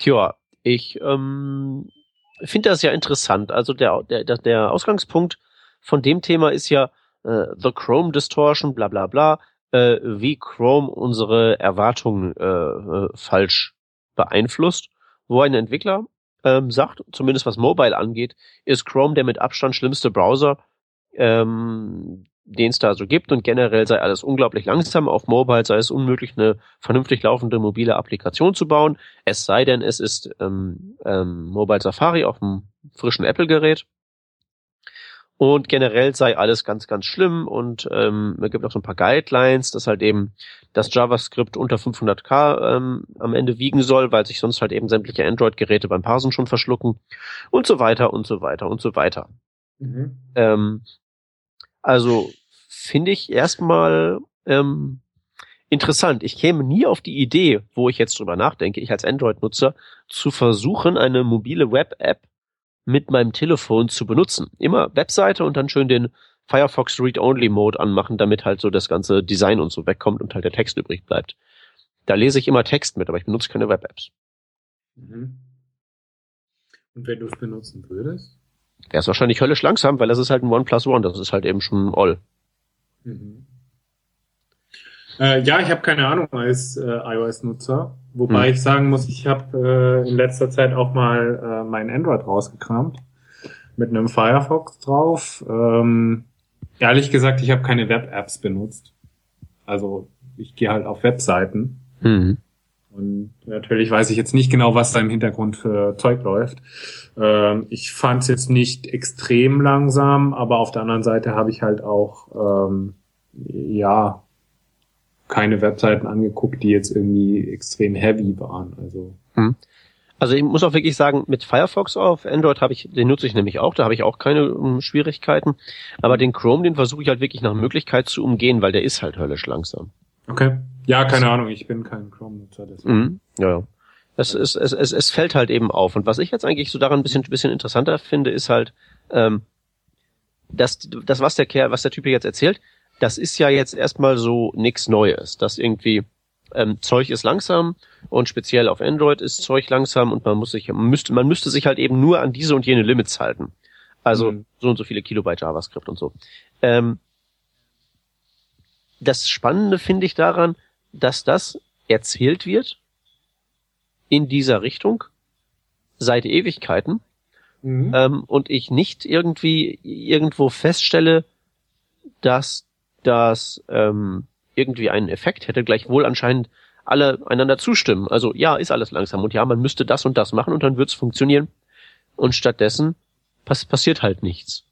Tja, ich ähm, finde das ja interessant. Also der, der, der- Ausgangspunkt von dem Thema ist ja äh, The Chrome Distortion, bla bla bla, äh, wie Chrome unsere Erwartungen äh, äh, falsch beeinflusst, wo ein Entwickler ähm, sagt, zumindest was Mobile angeht, ist Chrome der mit Abstand schlimmste Browser, ähm, den es da so gibt und generell sei alles unglaublich langsam. Auf Mobile sei es unmöglich, eine vernünftig laufende mobile Applikation zu bauen. Es sei denn, es ist ähm, ähm, Mobile Safari auf einem frischen Apple-Gerät. Und generell sei alles ganz, ganz schlimm und ähm, es gibt auch so ein paar Guidelines, dass halt eben das JavaScript unter 500k ähm, am Ende wiegen soll, weil sich sonst halt eben sämtliche Android-Geräte beim Parsen schon verschlucken und so weiter und so weiter und so weiter. Mhm. Ähm, also finde ich erstmal ähm, interessant. Ich käme nie auf die Idee, wo ich jetzt drüber nachdenke, ich als Android-Nutzer, zu versuchen, eine mobile Web-App mit meinem Telefon zu benutzen. Immer Webseite und dann schön den Firefox Read-Only-Mode anmachen, damit halt so das ganze Design und so wegkommt und halt der Text übrig bleibt. Da lese ich immer Text mit, aber ich benutze keine Web-Apps. Mhm. Und wenn du es benutzen würdest? Der ist wahrscheinlich höllisch langsam, weil das ist halt ein One Plus One, das ist halt eben schon all. Mhm. Äh, ja, ich habe keine Ahnung als äh, iOS-Nutzer. Wobei hm. ich sagen muss, ich habe äh, in letzter Zeit auch mal äh, mein Android rausgekramt. Mit einem Firefox drauf. Ähm, ehrlich gesagt, ich habe keine Web-Apps benutzt. Also ich gehe halt auf Webseiten. Mhm. Und natürlich weiß ich jetzt nicht genau, was da im Hintergrund für Zeug läuft. Ähm, ich fand es jetzt nicht extrem langsam, aber auf der anderen Seite habe ich halt auch ähm, ja keine Webseiten angeguckt, die jetzt irgendwie extrem heavy waren. Also hm. Also ich muss auch wirklich sagen, mit Firefox auf Android habe ich, den nutze ich nämlich auch, da habe ich auch keine um, ähm, Schwierigkeiten. Aber den Chrome, den versuche ich halt wirklich nach Möglichkeit zu umgehen, weil der ist halt höllisch langsam. Okay. Ja, keine Ahnung, ich bin kein Chrome-Nutzer. Mhm. Ja, ja. Es, es, es, es, es fällt halt eben auf. Und was ich jetzt eigentlich so daran ein bisschen, bisschen interessanter finde, ist halt, ähm, dass das, was der Kerl, was der Typ jetzt erzählt, das ist ja jetzt erstmal so nichts Neues, dass irgendwie ähm, Zeug ist langsam und speziell auf Android ist Zeug langsam und man muss sich, man müsste, man müsste sich halt eben nur an diese und jene Limits halten. Also mhm. so und so viele Kilobyte JavaScript und so. Ähm, das Spannende finde ich daran, dass das erzählt wird in dieser Richtung seit Ewigkeiten mhm. ähm, und ich nicht irgendwie irgendwo feststelle, dass das ähm, irgendwie einen Effekt hätte, gleichwohl anscheinend alle einander zustimmen. Also ja, ist alles langsam und ja, man müsste das und das machen und dann wird's funktionieren. Und stattdessen pass passiert halt nichts.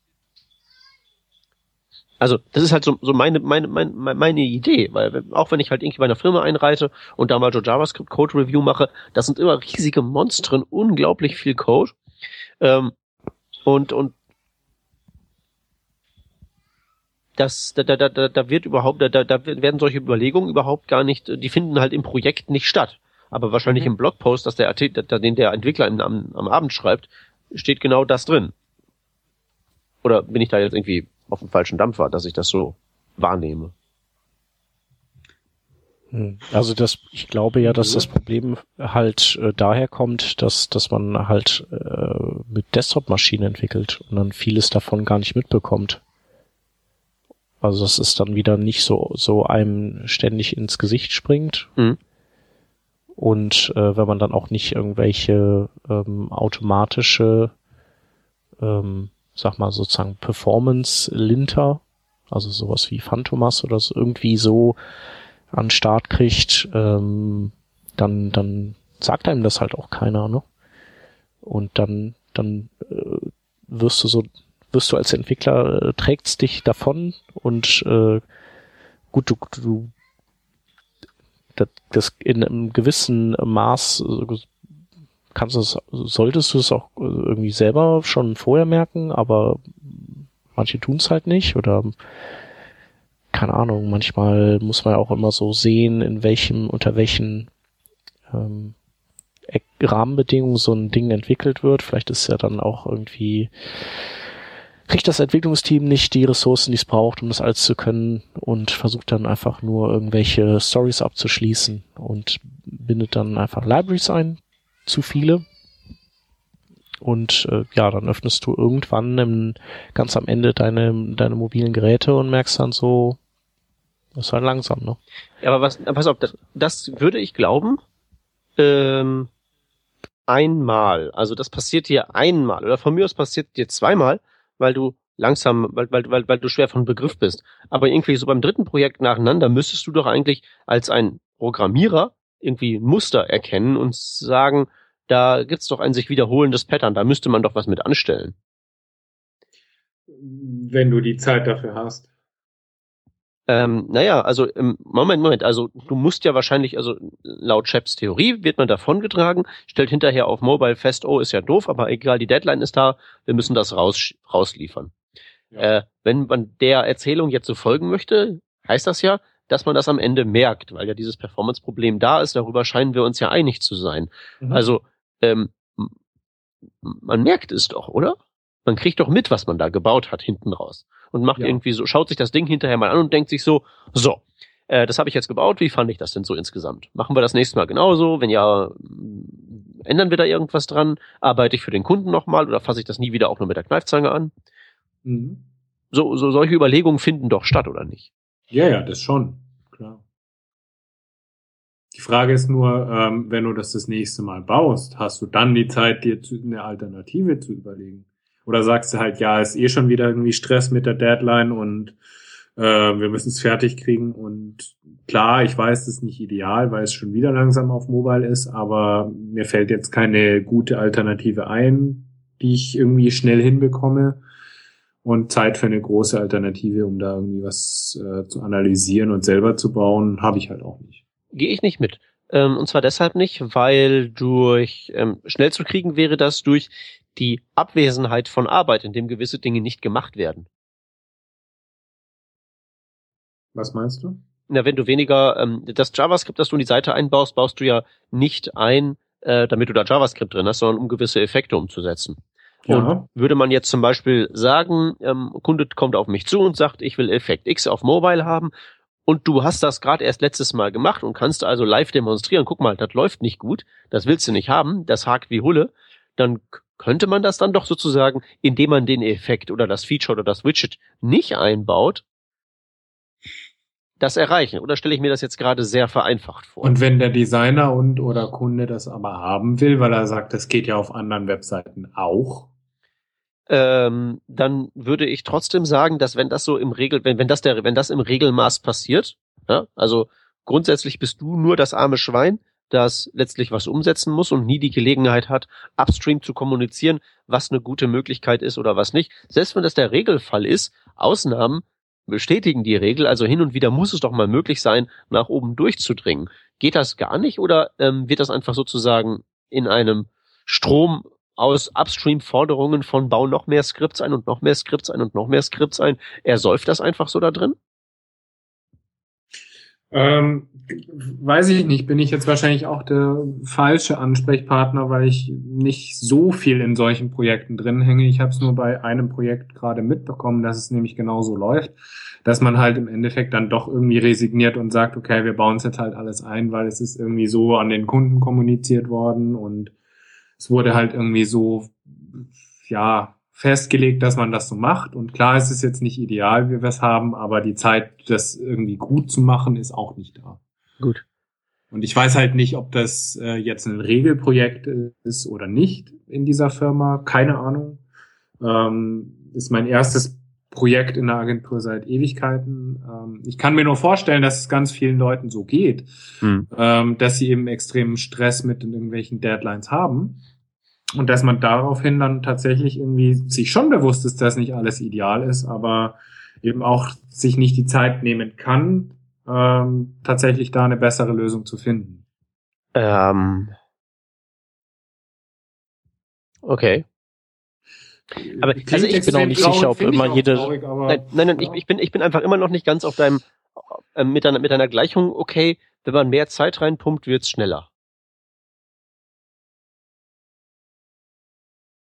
Also das ist halt so, so meine, meine, meine, meine Idee, weil auch wenn ich halt irgendwie bei einer Firma einreite und da mal so JavaScript Code Review mache, das sind immer riesige Monstren, unglaublich viel Code. Ähm, und, und das, da, da, da, da wird überhaupt, da, da werden solche Überlegungen überhaupt gar nicht, die finden halt im Projekt nicht statt. Aber wahrscheinlich mhm. im Blogpost, dass der, den der Entwickler am, am Abend schreibt, steht genau das drin. Oder bin ich da jetzt irgendwie auf dem falschen Dampfer, dass ich das so wahrnehme? Hm. Also das, ich glaube ja, dass das Problem halt äh, daher kommt, dass dass man halt äh, mit Desktop-Maschinen entwickelt und dann vieles davon gar nicht mitbekommt. Also dass es dann wieder nicht so, so einem ständig ins Gesicht springt. Mhm. Und äh, wenn man dann auch nicht irgendwelche ähm, automatische, ähm, sag mal sozusagen Performance-Linter, also sowas wie Phantomas oder so, irgendwie so an Start kriegt, ähm, dann, dann sagt einem das halt auch keiner, ne? Und dann, dann äh, wirst du so wirst du als Entwickler, äh, trägt's dich davon und äh, gut, du, du das, das in einem gewissen Maß äh, kannst du es, solltest du es auch äh, irgendwie selber schon vorher merken, aber manche tun's halt nicht oder keine Ahnung, manchmal muss man auch immer so sehen, in welchem, unter welchen ähm, Rahmenbedingungen so ein Ding entwickelt wird. Vielleicht ist ja dann auch irgendwie kriegt das Entwicklungsteam nicht die Ressourcen, die es braucht, um das alles zu können und versucht dann einfach nur irgendwelche Stories abzuschließen und bindet dann einfach Libraries ein, zu viele. Und äh, ja, dann öffnest du irgendwann im, ganz am Ende deine, deine mobilen Geräte und merkst dann so, das ist halt langsam, ne? Ja, aber was, pass auf, das, das würde ich glauben, ähm, einmal. Also das passiert dir einmal oder von mir aus passiert dir zweimal, weil du langsam, weil, weil, weil, weil du schwer von Begriff bist. Aber irgendwie so beim dritten Projekt nacheinander müsstest du doch eigentlich als ein Programmierer irgendwie Muster erkennen und sagen, da gibt's doch ein sich wiederholendes Pattern, da müsste man doch was mit anstellen. Wenn du die Zeit dafür hast. Ähm, naja, also im Moment, Moment, also du musst ja wahrscheinlich, also laut Chaps Theorie wird man davongetragen, stellt hinterher auf Mobile fest, oh, ist ja doof, aber egal, die Deadline ist da, wir müssen das raus, rausliefern. Ja. Äh, wenn man der Erzählung jetzt so folgen möchte, heißt das ja, dass man das am Ende merkt, weil ja dieses Performance-Problem da ist, darüber scheinen wir uns ja einig zu sein. Mhm. Also ähm, man merkt es doch, oder? Man kriegt doch mit, was man da gebaut hat hinten raus und macht ja. irgendwie so, schaut sich das Ding hinterher mal an und denkt sich so, so, äh, das habe ich jetzt gebaut, wie fand ich das denn so insgesamt? Machen wir das nächste Mal genauso? Wenn ja, ändern wir da irgendwas dran? Arbeite ich für den Kunden nochmal oder fasse ich das nie wieder auch nur mit der Kneifzange an? Mhm. So, so solche Überlegungen finden doch statt, oder nicht? Ja, ja, das schon, klar. Die Frage ist nur, ähm, wenn du das das nächste Mal baust, hast du dann die Zeit, dir zu, eine Alternative zu überlegen? Oder sagst du halt, ja, ist eh schon wieder irgendwie Stress mit der Deadline und äh, wir müssen es fertig kriegen und klar, ich weiß, das ist nicht ideal, weil es schon wieder langsam auf Mobile ist, aber mir fällt jetzt keine gute Alternative ein, die ich irgendwie schnell hinbekomme und Zeit für eine große Alternative, um da irgendwie was äh, zu analysieren und selber zu bauen, habe ich halt auch nicht. Gehe ich nicht mit. Ähm, und zwar deshalb nicht, weil durch ähm, schnell zu kriegen wäre das durch die Abwesenheit von Arbeit, in dem gewisse Dinge nicht gemacht werden. Was meinst du? Na, wenn du weniger ähm, das JavaScript, das du in die Seite einbaust, baust du ja nicht ein, äh, damit du da JavaScript drin hast, sondern um gewisse Effekte umzusetzen. Ja. Und würde man jetzt zum Beispiel sagen, ähm, Kunde kommt auf mich zu und sagt, ich will Effekt X auf Mobile haben und du hast das gerade erst letztes Mal gemacht und kannst also live demonstrieren, guck mal, das läuft nicht gut, das willst du nicht haben, das hakt wie Hulle, dann könnte man das dann doch sozusagen, indem man den Effekt oder das Feature oder das Widget nicht einbaut, das erreichen. Oder stelle ich mir das jetzt gerade sehr vereinfacht vor? Und wenn der Designer und oder Kunde das aber haben will, weil er sagt, das geht ja auf anderen Webseiten auch, ähm, dann würde ich trotzdem sagen, dass wenn das so im Regel, wenn, wenn das der, wenn das im Regelmaß passiert, ja, also grundsätzlich bist du nur das arme Schwein, das letztlich was umsetzen muss und nie die Gelegenheit hat, upstream zu kommunizieren, was eine gute Möglichkeit ist oder was nicht. Selbst wenn das der Regelfall ist, Ausnahmen bestätigen die Regel, also hin und wieder muss es doch mal möglich sein, nach oben durchzudringen. Geht das gar nicht oder ähm, wird das einfach sozusagen in einem Strom aus Upstream-Forderungen von bau noch mehr Skripts ein und noch mehr Skripts ein und noch mehr Skripts ein? Ersäuft das einfach so da drin? Ähm, weiß ich nicht, bin ich jetzt wahrscheinlich auch der falsche Ansprechpartner, weil ich nicht so viel in solchen Projekten drin hänge. Ich habe es nur bei einem Projekt gerade mitbekommen, dass es nämlich genauso läuft, dass man halt im Endeffekt dann doch irgendwie resigniert und sagt, okay, wir bauen es jetzt halt alles ein, weil es ist irgendwie so an den Kunden kommuniziert worden und es wurde halt irgendwie so, ja, festgelegt, dass man das so macht. Und klar, es ist jetzt nicht ideal, wie wir es haben, aber die Zeit, das irgendwie gut zu machen, ist auch nicht da. Gut. Und ich weiß halt nicht, ob das äh, jetzt ein Regelprojekt ist oder nicht in dieser Firma. Keine Ahnung. Ähm, ist mein erstes Projekt in der Agentur seit Ewigkeiten. Ähm, ich kann mir nur vorstellen, dass es ganz vielen Leuten so geht, hm. ähm, dass sie eben extremen Stress mit irgendwelchen Deadlines haben und dass man daraufhin dann tatsächlich irgendwie sich schon bewusst ist, dass nicht alles ideal ist, aber eben auch sich nicht die Zeit nehmen kann, ähm, tatsächlich da eine bessere Lösung zu finden. Ähm. Okay. Aber also ich bin auch nicht sicher, ob immer jede. Traurig, nein, nein, nein ich, ich, bin, ich bin einfach immer noch nicht ganz auf deinem äh, mit deiner mit deiner Gleichung. Okay, wenn man mehr Zeit reinpumpt, wird's schneller.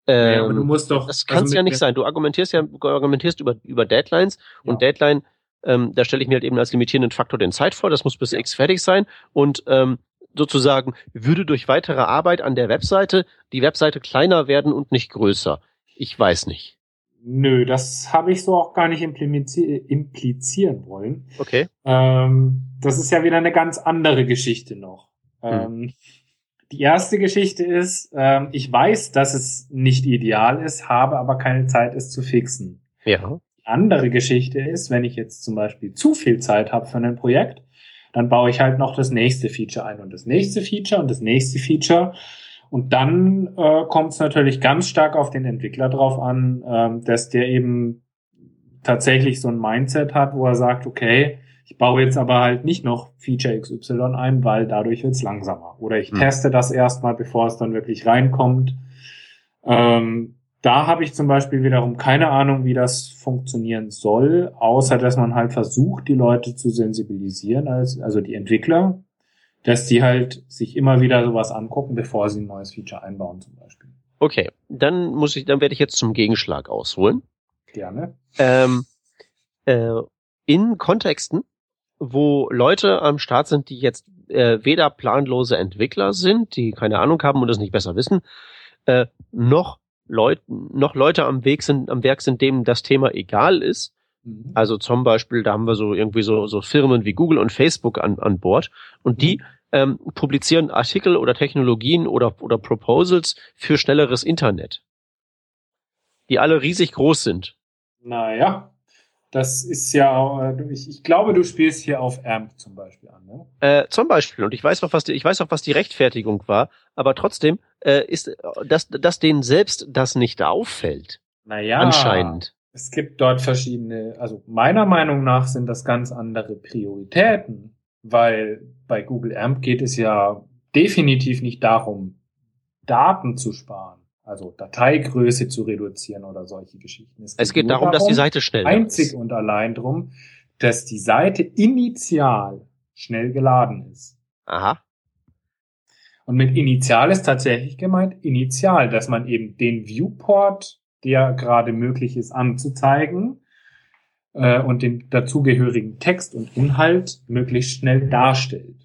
Ähm, ja, aber du musst doch. Das kann es also ja nicht sein. Du argumentierst ja, du argumentierst über, über Deadlines ja. und Deadline, ähm, da stelle ich mir halt eben als limitierenden Faktor den Zeit vor, das muss bis X fertig sein und ähm, sozusagen würde durch weitere Arbeit an der Webseite die Webseite kleiner werden und nicht größer. Ich weiß nicht. Nö, das habe ich so auch gar nicht implizieren wollen. Okay. Ähm, das ist ja wieder eine ganz andere Geschichte noch. Hm. Die erste Geschichte ist, ähm, ich weiß, dass es nicht ideal ist, habe aber keine Zeit, es zu fixen. Ja. Die andere Geschichte ist, wenn ich jetzt zum Beispiel zu viel Zeit habe für ein Projekt, dann baue ich halt noch das nächste Feature ein und das nächste Feature und das nächste Feature. Und dann äh, kommt es natürlich ganz stark auf den Entwickler drauf an, ähm, dass der eben tatsächlich so ein Mindset hat, wo er sagt, okay, ich baue jetzt aber halt nicht noch Feature XY ein, weil dadurch wird's langsamer. Oder ich hm. teste das erstmal, bevor es dann wirklich reinkommt. Ähm, da habe ich zum Beispiel wiederum keine Ahnung, wie das funktionieren soll, außer dass man halt versucht, die Leute zu sensibilisieren, also die Entwickler, dass die halt sich immer wieder sowas angucken, bevor sie ein neues Feature einbauen zum Beispiel. Okay, dann muss ich, dann werde ich jetzt zum Gegenschlag ausholen. Gerne. Ähm, äh, in Kontexten, wo Leute am Start sind, die jetzt äh, weder planlose Entwickler sind, die keine Ahnung haben und es nicht besser wissen, äh, noch Leute, noch Leute am Weg sind, am Werk sind, dem das Thema egal ist. Mhm. Also zum Beispiel, da haben wir so irgendwie so, so Firmen wie Google und Facebook an, an Bord und die mhm. ähm, publizieren Artikel oder Technologien oder, oder Proposals für schnelleres Internet. Die alle riesig groß sind. Naja, das ist ja, ich, ich glaube, du spielst hier auf AMP zum Beispiel an, ne? Äh, zum Beispiel. Und ich weiß auch, was die, ich weiß auch, was die Rechtfertigung war. Aber trotzdem äh, ist, dass, dass denen selbst das nicht auffällt. Naja. Anscheinend. Es gibt dort verschiedene, also meiner Meinung nach sind das ganz andere Prioritäten, weil bei Google AMP geht es ja definitiv nicht darum, Daten zu sparen also Dateigröße zu reduzieren oder solche Geschichten. Es geht, es geht darum, darum, dass die Seite schnell einzig ist. und allein darum, dass die Seite initial schnell geladen ist. Aha. Und mit initial ist tatsächlich gemeint initial, dass man eben den Viewport, der gerade möglich ist anzuzeigen, äh, und den dazugehörigen Text und Inhalt möglichst schnell darstellt.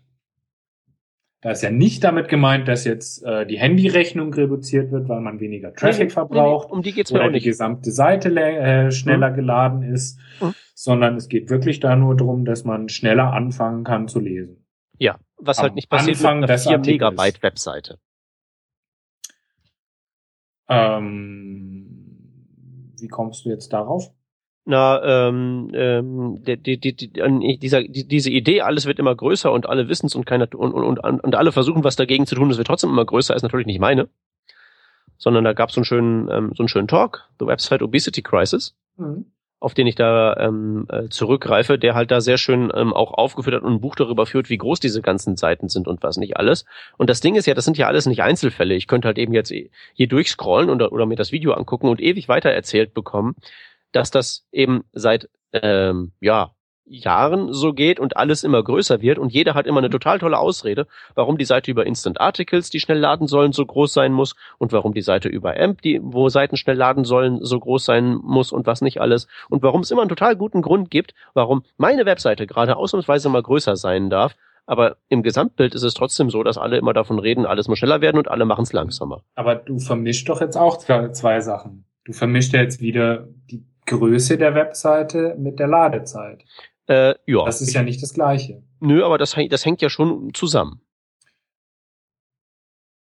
Da ist ja nicht damit gemeint, dass jetzt äh, die Handyrechnung reduziert wird, weil man weniger Traffic nee, verbraucht. Nee, um die geht's oder mir auch nicht. die gesamte Seite äh, schneller mhm. geladen ist, mhm. sondern es geht wirklich da nur darum, dass man schneller anfangen kann zu lesen. Ja, was halt Am halt nicht passiert Anfang mit einer 4 Megabyte Webseite. Ähm, wie kommst du jetzt darauf? Na, ähm, ähm, die, die, die, dieser, die, diese Idee, alles wird immer größer und alle wissen es und keiner und, und, und, und alle versuchen was dagegen zu tun, es wird trotzdem immer größer, ist natürlich nicht meine. Sondern da gab es so einen schönen, ähm, so einen schönen Talk, The Website Obesity Crisis, mhm. auf den ich da ähm, äh, zurückgreife, der halt da sehr schön ähm, auch aufgeführt hat und ein Buch darüber führt, wie groß diese ganzen Seiten sind und was nicht alles. Und das Ding ist ja, das sind ja alles nicht Einzelfälle. Ich könnte halt eben jetzt hier durchscrollen oder, oder mir das Video angucken und ewig weiter erzählt bekommen, dass das eben seit ähm, ja Jahren so geht und alles immer größer wird und jeder hat immer eine total tolle Ausrede, warum die Seite über Instant Articles, die schnell laden sollen, so groß sein muss und warum die Seite über AMP, die, wo Seiten schnell laden sollen, so groß sein muss und was nicht alles und warum es immer einen total guten Grund gibt, warum meine Webseite gerade ausnahmsweise mal größer sein darf, aber im Gesamtbild ist es trotzdem so, dass alle immer davon reden, alles muss schneller werden und alle machen es langsamer. Aber du vermischst doch jetzt auch zwei Sachen. Du vermischst ja jetzt wieder die Größe der Webseite mit der Ladezeit. Äh, ja. Das ist ja nicht das Gleiche. Nö, aber das, das hängt ja schon zusammen.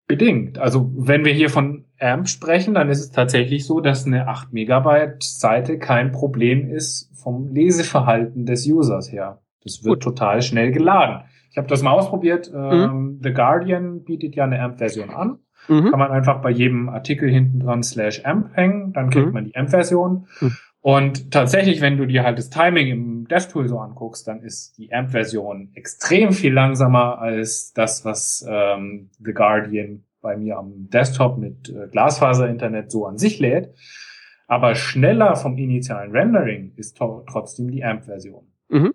Bedingt. Also wenn wir hier von AMP sprechen, dann ist es tatsächlich so, dass eine 8 Megabyte Seite kein Problem ist vom Leseverhalten des Users her. Das wird Gut. total schnell geladen. Ich habe das mal ausprobiert. Mhm. Ähm, The Guardian bietet ja eine AMP-Version an. Mhm. Kann man einfach bei jedem Artikel hinten dran slash AMP hängen, dann kriegt mhm. man die AMP-Version. Und tatsächlich, wenn du dir halt das Timing im DevTool so anguckst, dann ist die AMP-Version extrem viel langsamer als das, was ähm, The Guardian bei mir am Desktop mit äh, Glasfaser-Internet so an sich lädt. Aber schneller vom initialen Rendering ist trotzdem die AMP-Version. Mhm.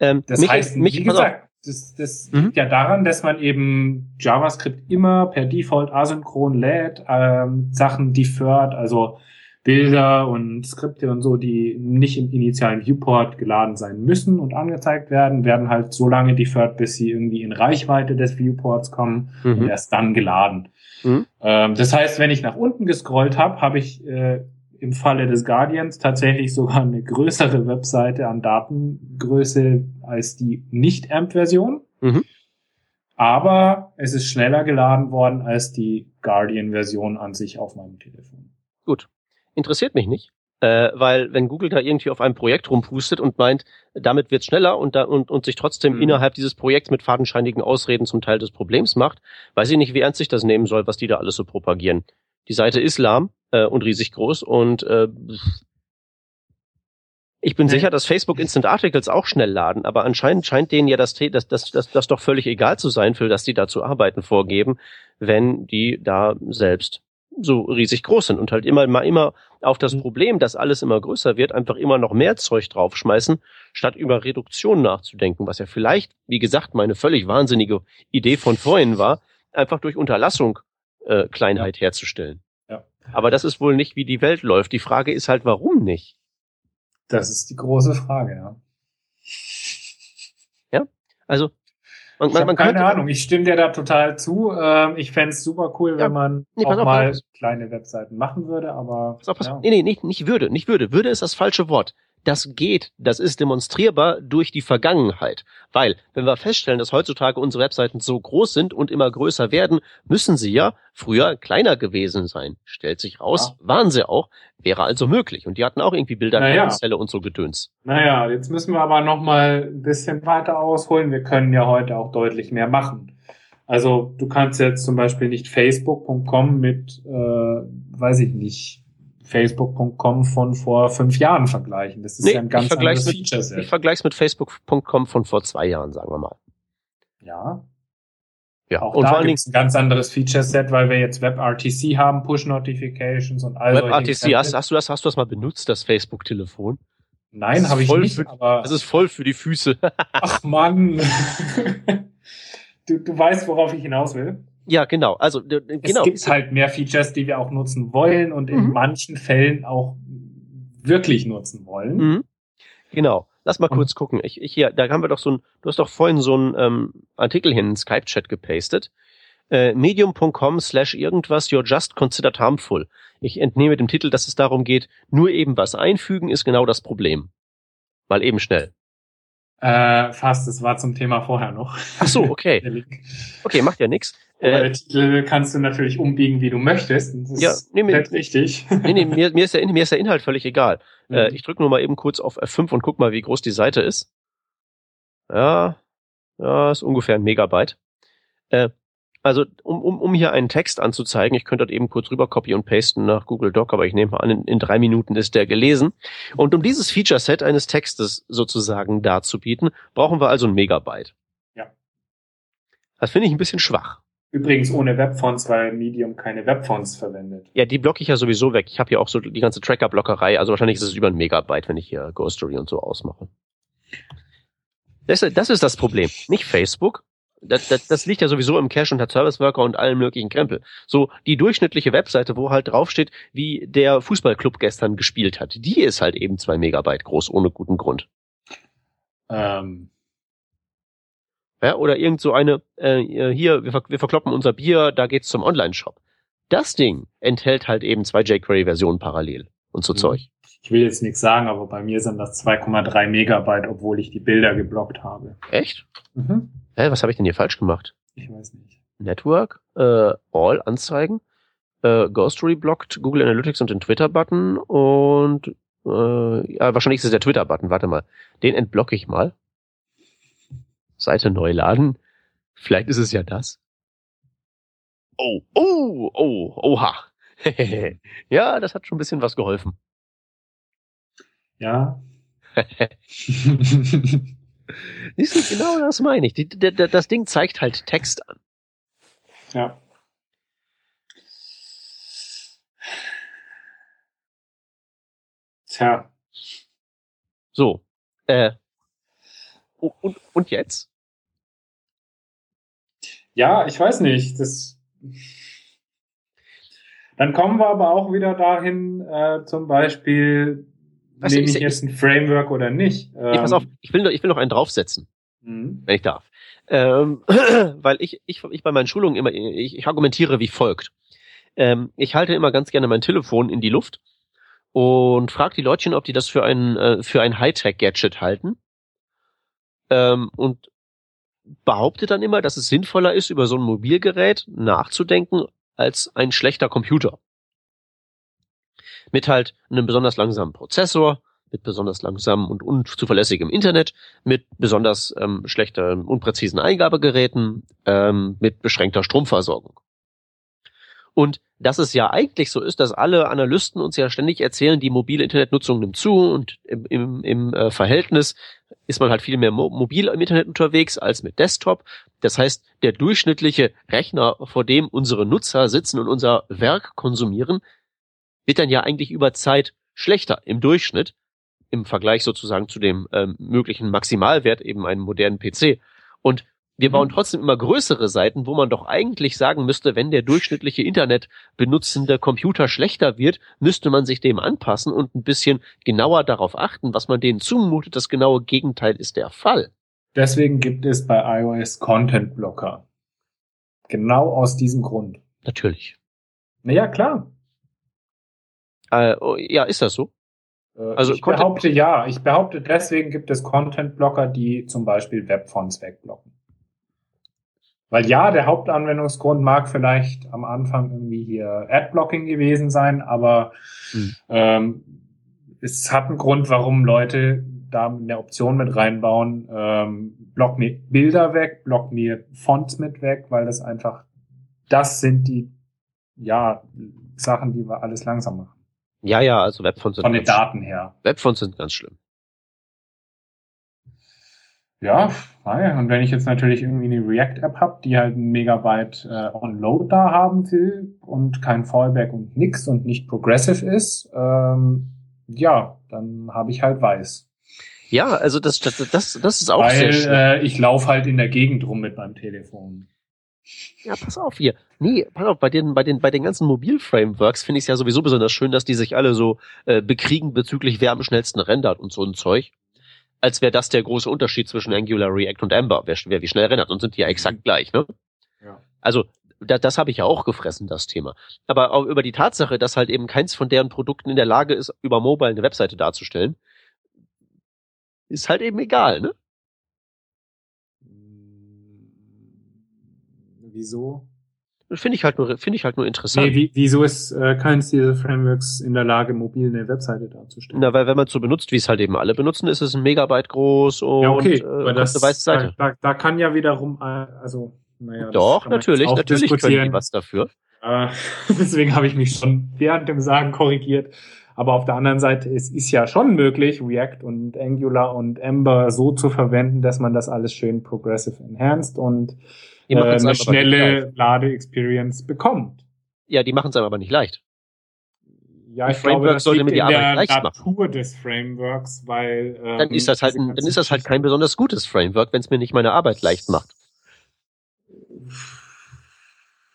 Ähm, das mich, heißt, mich, wie gesagt, das, das mhm. liegt ja daran, dass man eben JavaScript immer per Default asynchron lädt, ähm, Sachen deferred, also Bilder und Skripte und so, die nicht im initialen Viewport geladen sein müssen und angezeigt werden, werden halt so lange deferred, bis sie irgendwie in Reichweite des Viewports kommen mhm. und erst dann geladen. Mhm. Ähm, das heißt, wenn ich nach unten gescrollt habe, habe ich äh, im Falle des Guardians tatsächlich sogar eine größere Webseite an Datengröße als die Nicht-AMP-Version. Mhm. Aber es ist schneller geladen worden als die Guardian-Version an sich auf meinem Telefon. Gut interessiert mich nicht. Äh, weil wenn Google da irgendwie auf einem Projekt rumpustet und meint, damit wird's schneller und, da, und, und sich trotzdem mhm. innerhalb dieses Projekts mit fadenscheinigen Ausreden zum Teil des Problems macht, weiß ich nicht, wie ernst sich das nehmen soll, was die da alles so propagieren. Die Seite ist lahm äh, und riesig groß und äh, ich bin sicher, dass Facebook Instant Articles auch schnell laden, aber anscheinend scheint denen ja das, das, das, das, das doch völlig egal zu sein, für das die da zu arbeiten vorgeben, wenn die da selbst so riesig groß sind und halt immer mal immer auf das mhm. Problem, dass alles immer größer wird, einfach immer noch mehr Zeug draufschmeißen, statt über Reduktion nachzudenken, was ja vielleicht, wie gesagt, meine völlig wahnsinnige Idee von vorhin war, einfach durch Unterlassung äh, Kleinheit ja. herzustellen. Ja. Aber das ist wohl nicht, wie die Welt läuft. Die Frage ist halt, warum nicht? Das ist die große Frage, ja. Ja, also man, man, man keine Ahnung, ich stimme dir da total zu. Ähm, ich fände super cool, ja, wenn man nee, auch auf, mal kleine Webseiten machen würde, aber. Pass auf, pass ja. Nee, nee, nicht, nicht würde, nicht würde. Würde ist das falsche Wort. Das geht, das ist demonstrierbar durch die Vergangenheit. Weil, wenn wir feststellen, dass heutzutage unsere Webseiten so groß sind und immer größer werden, müssen sie ja früher kleiner gewesen sein. Stellt sich raus, ja. waren sie auch, wäre also möglich. Und die hatten auch irgendwie Bilder, naja. und so Gedöns. Naja, jetzt müssen wir aber noch mal ein bisschen weiter ausholen. Wir können ja heute auch deutlich mehr machen. Also du kannst jetzt zum Beispiel nicht facebook.com mit, äh, weiß ich nicht, Facebook.com von vor fünf Jahren vergleichen. Das ist nee, ja ein ganz anderes mit, Feature-Set. Ich vergleiche es mit Facebook.com von vor zwei Jahren, sagen wir mal. Ja. Ja, auch und da gibt es ein ganz anderes Feature-Set, weil wir jetzt WebRTC haben, Push-Notifications und all WebRTC, hast, hast, du das, hast du das mal benutzt, das Facebook-Telefon? Nein, habe ich nicht, für, aber... Das ist voll für die Füße. Ach Mann. du, du weißt, worauf ich hinaus will. Ja, genau. Also genau. Es gibt halt mehr Features, die wir auch nutzen wollen und in mhm. manchen Fällen auch wirklich nutzen wollen. Mhm. Genau. Lass mal und kurz gucken. Ich, ich hier, da haben wir doch so ein, du hast doch vorhin so ein ähm, Artikel hin in den Skype-Chat gepastet. Äh, medium.com slash irgendwas you're just considered harmful. Ich entnehme dem Titel, dass es darum geht, nur eben was einfügen ist genau das Problem. Mal eben schnell. Äh, fast, es war zum Thema vorher noch. Ach so, okay. okay, macht ja nix. Äh, Titel kannst du natürlich umbiegen, wie du möchtest. Das ja, nee, mir, ist wichtig. Nee, nee, mir, mir, ist der, mir ist der Inhalt völlig egal. Mhm. Äh, ich drücke nur mal eben kurz auf F5 und guck mal, wie groß die Seite ist. Ja, ja, ist ungefähr ein Megabyte. Äh, also, um, um, um hier einen Text anzuzeigen, ich könnte dort eben kurz rüber copy und pasten nach Google Doc, aber ich nehme mal an, in, in drei Minuten ist der gelesen. Und um dieses Feature-Set eines Textes sozusagen darzubieten, brauchen wir also ein Megabyte. Ja. Das finde ich ein bisschen schwach. Übrigens ohne Webfonts, weil Medium keine Webfonts verwendet. Ja, die blocke ich ja sowieso weg. Ich habe ja auch so die ganze Tracker-Blockerei. Also wahrscheinlich ist es über ein Megabyte, wenn ich hier Ghost Story und so ausmache. Das, das ist das Problem. Nicht Facebook. Das, das, das liegt ja sowieso im Cache und hat Service Worker und allen möglichen Krempel. So die durchschnittliche Webseite, wo halt draufsteht, wie der Fußballclub gestern gespielt hat, die ist halt eben zwei Megabyte groß, ohne guten Grund. Ähm, ja, oder irgend so eine, äh, hier, wir, wir verkloppen unser Bier, da geht's zum Online-Shop. Das Ding enthält halt eben zwei jQuery-Versionen parallel und so mhm. Zeug. Ich will jetzt nichts sagen, aber bei mir sind das 2,3 Megabyte, obwohl ich die Bilder geblockt habe. Echt? Mhm. Hä, was habe ich denn hier falsch gemacht? Ich weiß nicht. Network, äh, All anzeigen, äh, Ghostory blockt, Google Analytics und den Twitter-Button und äh, ja, wahrscheinlich ist es der Twitter-Button, warte mal. Den entblocke ich mal. Seite neu laden. Vielleicht ist es ja das. Oh, oh, oh, oha. ja, das hat schon ein bisschen was geholfen. Ja. Siehst du, genau das meine ich. Die, die, das Ding zeigt halt Text an. Ja. Tja. So. Äh, und, und jetzt? Ja, ich weiß nicht. Das dann kommen wir aber auch wieder dahin, äh, zum Beispiel, was nehme ich, ich jetzt ein Framework oder nicht? Ähm, pass auf, ich will, noch, ich will noch einen draufsetzen, mhm. wenn ich darf. Ähm, weil ich, ich, ich bei meinen Schulungen immer, ich, ich argumentiere wie folgt. Ähm, ich halte immer ganz gerne mein Telefon in die Luft und frage die Leutchen, ob die das für ein, äh, für ein Hightech-Gadget halten ähm, und behauptet dann immer, dass es sinnvoller ist, über so ein Mobilgerät nachzudenken als ein schlechter Computer. Mit halt einem besonders langsamen Prozessor, mit besonders langsamem und unzuverlässigem Internet, mit besonders ähm, schlechten, unpräzisen Eingabegeräten, ähm, mit beschränkter Stromversorgung. Und dass es ja eigentlich so ist, dass alle Analysten uns ja ständig erzählen, die mobile Internetnutzung nimmt zu und im, im, im äh, Verhältnis ist man halt viel mehr mo mobil im Internet unterwegs als mit Desktop. Das heißt, der durchschnittliche Rechner, vor dem unsere Nutzer sitzen und unser Werk konsumieren, wird dann ja eigentlich über Zeit schlechter im Durchschnitt im Vergleich sozusagen zu dem ähm, möglichen Maximalwert eben einen modernen PC. Und wir bauen mhm. trotzdem immer größere Seiten, wo man doch eigentlich sagen müsste, wenn der durchschnittliche Internet benutzende Computer schlechter wird, müsste man sich dem anpassen und ein bisschen genauer darauf achten, was man denen zumutet. Das genaue Gegenteil ist der Fall. Deswegen gibt es bei iOS Content Blocker. Genau aus diesem Grund. Natürlich. Naja, klar. Äh, oh, ja, ist das so? Äh, also ich Content behaupte ja. Ich behaupte, deswegen gibt es Content Blocker, die zum Beispiel Webfonts wegblocken. Weil ja, der Hauptanwendungsgrund mag vielleicht am Anfang irgendwie hier Adblocking gewesen sein, aber hm. ähm, es hat einen Grund, warum Leute da eine Option mit reinbauen, ähm, block mir Bilder weg, block mir Fonts mit weg, weil das einfach, das sind die, ja, Sachen, die wir alles langsam machen. Ja, ja, also Webfonts sind Von den Daten her. Webfonts sind ganz schlimm. Ja, und wenn ich jetzt natürlich irgendwie eine React-App habe, die halt ein Megabyte äh, On-Load da haben will und kein Fallback und nix und nicht progressive ist, ähm, ja, dann habe ich halt weiß. Ja, also das, das, das, das ist auch Weil, sehr schön. Äh, ich laufe halt in der Gegend rum mit meinem Telefon. Ja, pass auf hier. Nee, pass auf, bei den, bei den, bei den ganzen Mobil-Frameworks finde ich es ja sowieso besonders schön, dass die sich alle so äh, bekriegen bezüglich wer am schnellsten rendert und so ein Zeug als wäre das der große Unterschied zwischen Angular, React und Ember. Wer, wer wie schnell rennt und sind die ja exakt gleich, ne? Ja. Also, da, das habe ich ja auch gefressen, das Thema. Aber auch über die Tatsache, dass halt eben keins von deren Produkten in der Lage ist, über Mobile eine Webseite darzustellen, ist halt eben egal, ne? Wieso? Finde ich halt nur, finde ich halt nur interessant. Nee, wie, wieso ist äh, keins dieser Frameworks in der Lage, mobil eine Webseite darzustellen? Na, weil wenn man es so benutzt, wie es halt eben alle benutzen, ist es ein Megabyte groß und ja, okay, äh, das, weiße Seite. Da, da, da kann ja wiederum, äh, also, naja. Doch, natürlich, natürlich können die was dafür. Äh, deswegen habe ich mich schon während dem Sagen korrigiert. Aber auf der anderen Seite, es ist ja schon möglich, React und Angular und Ember so zu verwenden, dass man das alles schön progressive enhanced und äh, eine schnelle Lade-Experience bekommt. Ja, die machen es aber nicht leicht. Ja, ich glaube, das sollte mir die Arbeit leicht Natur machen. des Frameworks, weil ähm, dann ist das halt ein, dann ist das halt kein besonders gutes Framework, wenn es mir nicht meine Arbeit leicht macht.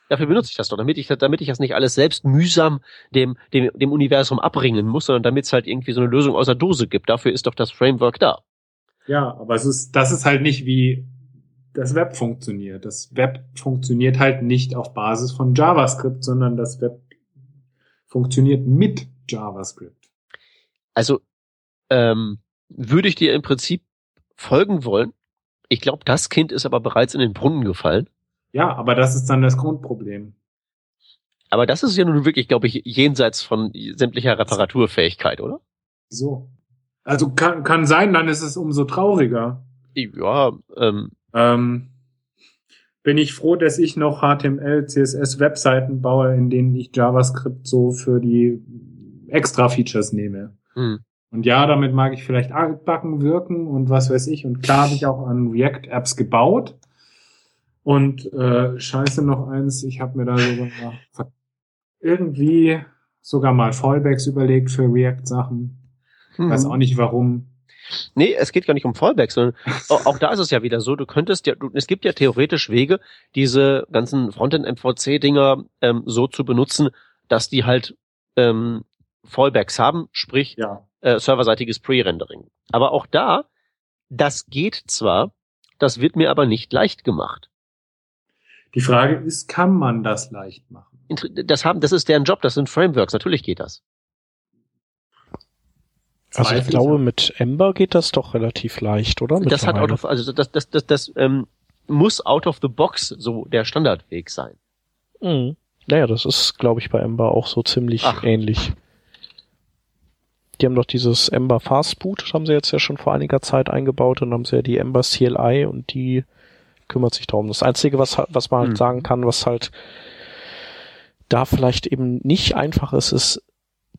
Dafür benutze ich das doch, damit ich, damit ich das nicht alles selbst mühsam dem, dem, dem Universum abbringen muss, sondern damit es halt irgendwie so eine Lösung aus der Dose gibt. Dafür ist doch das Framework da. Ja, aber es ist, das ist halt nicht wie das Web funktioniert. Das Web funktioniert halt nicht auf Basis von JavaScript, sondern das Web funktioniert mit JavaScript. Also ähm, würde ich dir im Prinzip folgen wollen. Ich glaube, das Kind ist aber bereits in den Brunnen gefallen. Ja, aber das ist dann das Grundproblem. Aber das ist ja nun wirklich, glaube ich, jenseits von sämtlicher Reparaturfähigkeit, oder? So. Also kann, kann sein, dann ist es umso trauriger. Ja, ähm, ähm, bin ich froh, dass ich noch HTML, CSS Webseiten baue, in denen ich JavaScript so für die extra Features nehme. Mhm. Und ja, damit mag ich vielleicht altbacken wirken und was weiß ich. Und klar habe ich auch an React Apps gebaut. Und äh, scheiße noch eins, ich habe mir da sogar irgendwie sogar mal Fallbacks überlegt für React-Sachen. Mhm. Weiß auch nicht warum. Nee, es geht gar nicht um Fallback, sondern auch da ist es ja wieder so, du könntest ja, du, es gibt ja theoretisch Wege, diese ganzen Frontend-MVC-Dinger ähm, so zu benutzen, dass die halt ähm, Fallbacks haben, sprich ja. äh, serverseitiges Pre-Rendering. Aber auch da, das geht zwar, das wird mir aber nicht leicht gemacht. Die Frage ist, kann man das leicht machen? Das haben, das ist deren Job, das sind Frameworks, natürlich geht das. Also ich glaube, mit Ember geht das doch relativ leicht, oder? Das hat out of, also das, das, das, das ähm, muss out of the box so der Standardweg sein. Mhm. Naja, das ist, glaube ich, bei Ember auch so ziemlich Ach. ähnlich. Die haben doch dieses Ember Fastboot, haben sie jetzt ja schon vor einiger Zeit eingebaut und haben sie ja die Ember CLI und die kümmert sich darum. Das Einzige, was, was man halt mhm. sagen kann, was halt da vielleicht eben nicht einfach ist, ist,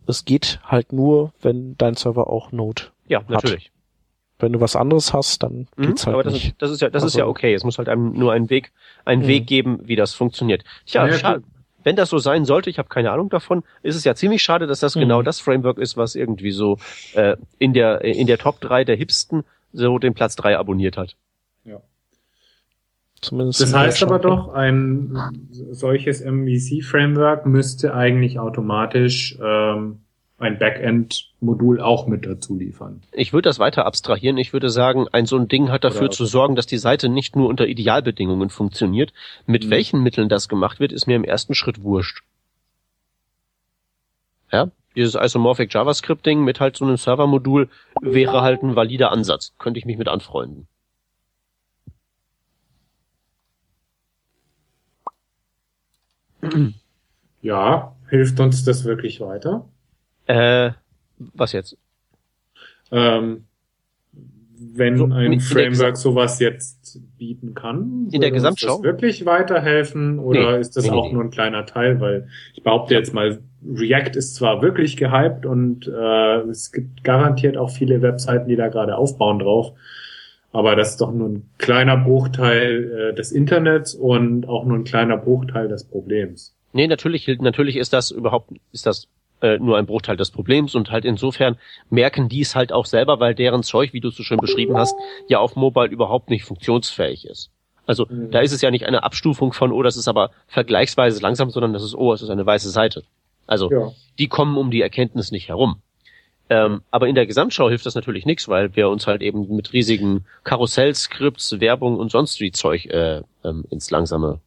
es geht halt nur, wenn dein Server auch Node ja, hat. natürlich. wenn du was anderes hast, dann Mhm, geht's halt aber das nicht. ist, das ist ja, das ist Also- ja okay. Es muss halt einem nur einen Weg, einen Mhm. Weg geben, wie das funktioniert. Tja, Ja, schade. Wenn das so sein sollte, ich habe keine Ahnung davon, ist es ja ziemlich schade, dass das Mhm. genau das Framework ist, was irgendwie so äh, in der in der Top 3 der Hipsten so den Platz 3 abonniert hat. Zumindest Das heißt aber doch, ein solches MVC-Framework müsste eigentlich automatisch ähm, ein Backend-Modul auch mit dazu liefern. Ich würde das weiter abstrahieren. Ich würde sagen, ein so ein Ding hat dafür Oder- zu sorgen, dass die Seite nicht nur unter Idealbedingungen funktioniert. Mit Mhm. welchen Mitteln das gemacht wird, ist mir im ersten Schritt wurscht. Ja, dieses Isomorphic JavaScript Ding mit halt so einem Servermodul wäre halt ein valider Ansatz. Könnte ich mich mit anfreunden. Ja, hilft uns das wirklich weiter? Äh, was jetzt? Ähm, wenn So, in- ein Framework sowas jetzt bieten kann, In der Gesamtschau? das wirklich weiterhelfen oder Nee, ist das nee, auch nee. nur ein kleiner Teil? Weil ich behaupte jetzt mal, React ist zwar wirklich gehypt und äh, es gibt garantiert auch viele Webseiten, die da gerade aufbauen drauf, aber das ist doch nur ein kleiner Bruchteil äh, des Internets und auch nur ein kleiner Bruchteil des Problems. Nee, natürlich, natürlich ist das überhaupt, ist das äh, nur ein Bruchteil des Problems und halt insofern merken die es halt auch selber, weil deren Zeug, wie du es so schön beschrieben hast, ja auf Mobile überhaupt nicht funktionsfähig ist. Also Mhm. da ist es ja nicht eine Abstufung von, oh, das ist aber vergleichsweise langsam, sondern das ist, oh, es ist eine weiße Seite. Also Ja. die kommen um die Erkenntnis nicht herum. Ähm, aber in der Gesamtschau hilft das natürlich nichts, weil wir uns halt eben mit riesigen Karussellskripts, Werbung und sonst wie Zeug äh, ähm, ins Langsame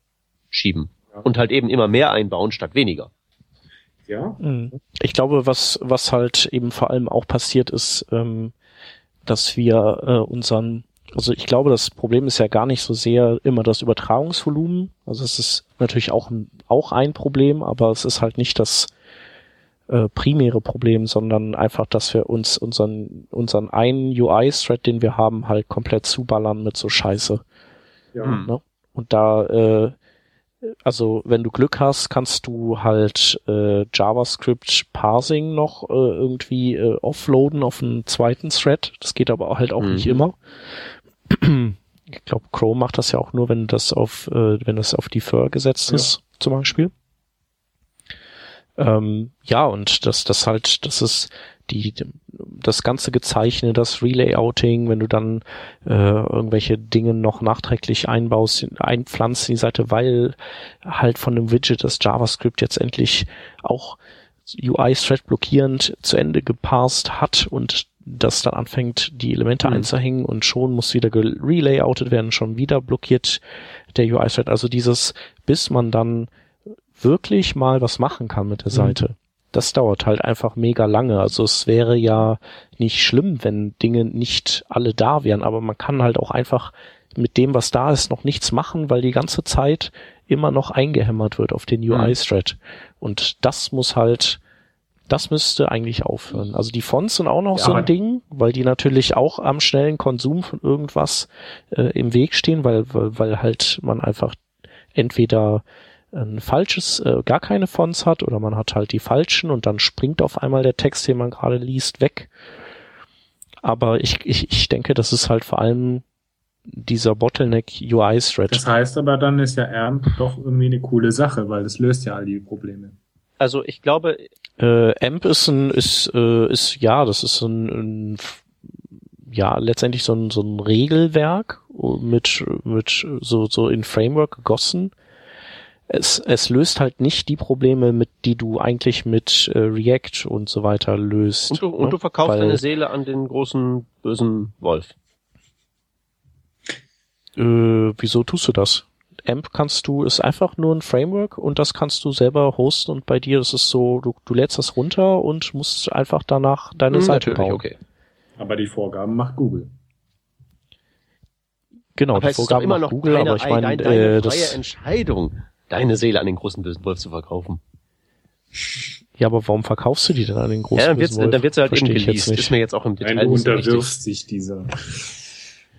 schieben. Ja. Und halt eben immer mehr einbauen statt weniger. Ja. Mhm. Ich glaube, was, was halt eben vor allem auch passiert ist, ähm, dass wir äh, unseren, also ich glaube, das Problem ist ja gar nicht so sehr immer das Übertragungsvolumen. Also es ist natürlich auch auch ein Problem, aber es ist halt nicht das äh, primäre Problem, sondern einfach, dass wir uns unseren, unseren einen UI-Thread, den wir haben, halt komplett zuballern mit so Scheiße. Ja. Hm. Ne? Und da, äh, also wenn du Glück hast, kannst du halt äh, JavaScript Parsing noch äh, irgendwie äh, offloaden auf einen zweiten Thread. Das geht aber halt auch Mhm. nicht immer. Ich glaube, Chrome macht das ja auch nur, wenn das auf, äh, wenn das auf Defer gesetzt Ja. ist, zum Beispiel. Ähm, ja, und das, das halt, das ist die, das ganze Gezeichne, das Relayouting, wenn du dann äh, irgendwelche Dinge noch nachträglich einbaust, einpflanzt in die Seite, weil halt von dem Widget das JavaScript jetzt endlich auch UI-Thread blockierend zu Ende geparst hat und das dann anfängt, die Elemente Mhm. einzuhängen und schon muss wieder relayoutet werden, schon wieder blockiert der UI-Thread. Also dieses, bis man dann wirklich mal was machen kann mit der Mhm. Seite. Das dauert halt einfach mega lange. Also es wäre ja nicht schlimm, wenn Dinge nicht alle da wären, aber man kann halt auch einfach mit dem, was da ist, noch nichts machen, weil die ganze Zeit immer noch eingehämmert wird auf den Mhm. UI-Thread. Und das muss halt, das müsste eigentlich aufhören. Also die Fonts sind auch noch Ja, so ein Ding, weil die natürlich auch am schnellen Konsum von irgendwas äh, im Weg stehen, weil, weil, weil halt man einfach entweder ein falsches, äh, gar keine Fonts hat oder man hat halt die falschen und dann springt auf einmal der Text, den man gerade liest, weg. Aber ich, ich, ich denke, das ist halt vor allem dieser Bottleneck UI-Thread. Das heißt aber, dann ist ja AMP doch irgendwie eine coole Sache, weil das löst ja all die Probleme. Also ich glaube, Äh, AMP ist ein, ist, äh, ist, ja, das ist ein, ein ja, letztendlich so ein, so ein Regelwerk mit, mit so, so in Framework gegossen. Es, es löst halt nicht die Probleme, mit, die du eigentlich mit äh, React und so weiter löst. und du, und ne? du verkaufst Weil, deine Seele an den großen bösen Wolf. Äh, wieso tust du das? AMP kannst du, ist einfach nur ein Framework und das kannst du selber hosten und bei dir ist es so, du, du lädst das runter und musst einfach danach deine Hm, Seite bauen. okay. Aber die Vorgaben macht Google. Genau, Aber die es ist doch Vorgabe immer macht noch Google, deine, aber ich meine, äh, freie das, Entscheidung, deine Seele an den großen bösen Wolf zu verkaufen. ja, aber warum verkaufst du die denn an den großen ja, dann wird bösen Wolf? dann wird sie halt eben Verstehe ich jetzt geleast. nicht. Ist mir jetzt auch im Detail Nein, du unterwirfst dich dieser,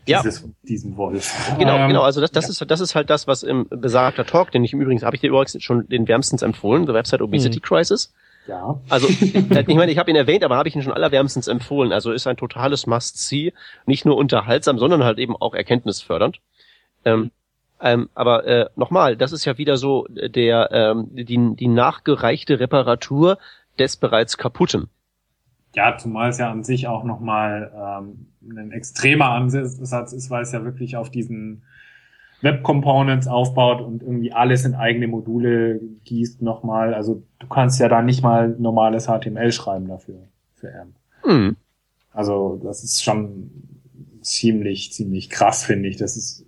Ja. dieses, diesem Wolf. Genau, Ähm, genau. Also das, das ist das ist halt das, was im besagter Talk, den ich im Übrigen habe ich dir übrigens schon den wärmstens empfohlen, The Website Obesity Mhm. Crisis. Ja. Also, ich meine, ich habe ihn erwähnt, aber habe ich ihn schon allerwärmstens empfohlen. Also ist ein totales Must-See, nicht nur unterhaltsam, sondern halt eben auch erkenntnisfördernd. Ähm, ähm, aber äh, nochmal, das ist ja wieder so der ähm, die, die nachgereichte Reparatur des bereits kaputten. Ja, zumal es ja an sich auch nochmal ähm, ein extremer Ansatz ist, weil es ja wirklich auf diesen Web Components aufbaut und irgendwie alles in eigene Module gießt nochmal. Also du kannst ja da nicht mal normales HTML schreiben dafür, für AMP. Mhm. Also das ist schon ziemlich, ziemlich krass, finde ich. Das ist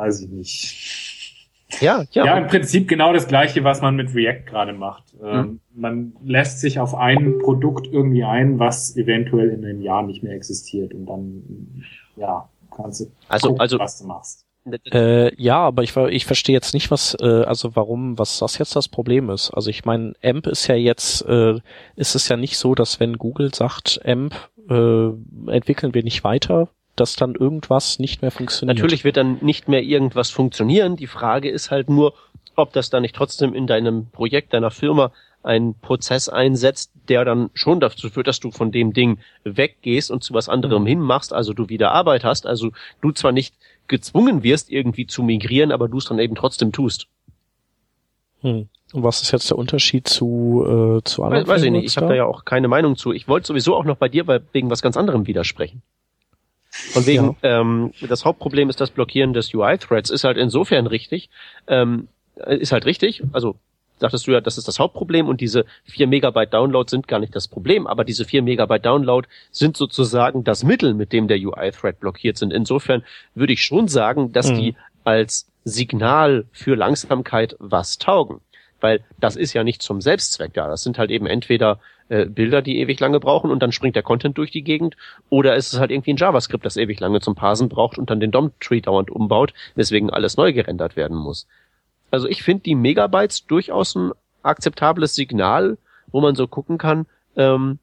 weiß ich nicht. Ja, ja. Ja, im Prinzip genau das gleiche, was man mit React gerade macht. Mhm. man lässt sich auf ein Produkt irgendwie ein, was eventuell in einem Jahr nicht mehr existiert und dann, ja, kannst du also, gucken, also, was du machst. Äh, ja, aber ich, ich verstehe jetzt nicht, was, äh, also warum, was das jetzt das Problem ist. Also ich meine, AMP ist ja jetzt, äh, ist es ja nicht so, dass wenn Google sagt, AMP äh, entwickeln wir nicht weiter, dass dann irgendwas nicht mehr funktioniert. Natürlich wird dann nicht mehr irgendwas funktionieren. Die Frage ist halt nur, ob das dann nicht trotzdem in deinem Projekt, deiner Firma einen Prozess einsetzt, der dann schon dazu führt, dass du von dem Ding weggehst und zu was anderem mhm. hinmachst, also du wieder Arbeit hast, also du zwar nicht gezwungen wirst, irgendwie zu migrieren, aber du es dann eben trotzdem tust. Hm. Und was ist jetzt der Unterschied zu, äh, zu anderen? Weiß, weiß ich nicht, ich habe da ja auch keine Meinung zu. Ich wollte sowieso auch noch bei dir wegen was ganz anderem widersprechen. Von wegen, ja. ähm, das Hauptproblem ist das Blockieren des UI-Threads, ist halt insofern richtig, ähm, ist halt richtig, also sagtest du ja, das ist das Hauptproblem und diese 4 Megabyte Download sind gar nicht das Problem, aber diese 4 Megabyte Download sind sozusagen das Mittel, mit dem der UI-Thread blockiert sind. Insofern würde ich schon sagen, dass mhm. die als Signal für Langsamkeit was taugen. Weil das ist ja nicht zum Selbstzweck da. Das sind halt eben entweder äh, Bilder, die ewig lange brauchen und dann springt der Content durch die Gegend. Oder ist es halt irgendwie ein JavaScript, das ewig lange zum Parsen braucht und dann den DOM-Tree dauernd umbaut, weswegen alles neu gerendert werden muss. Also ich finde die Megabytes durchaus ein akzeptables Signal, wo man so gucken kann, ähm,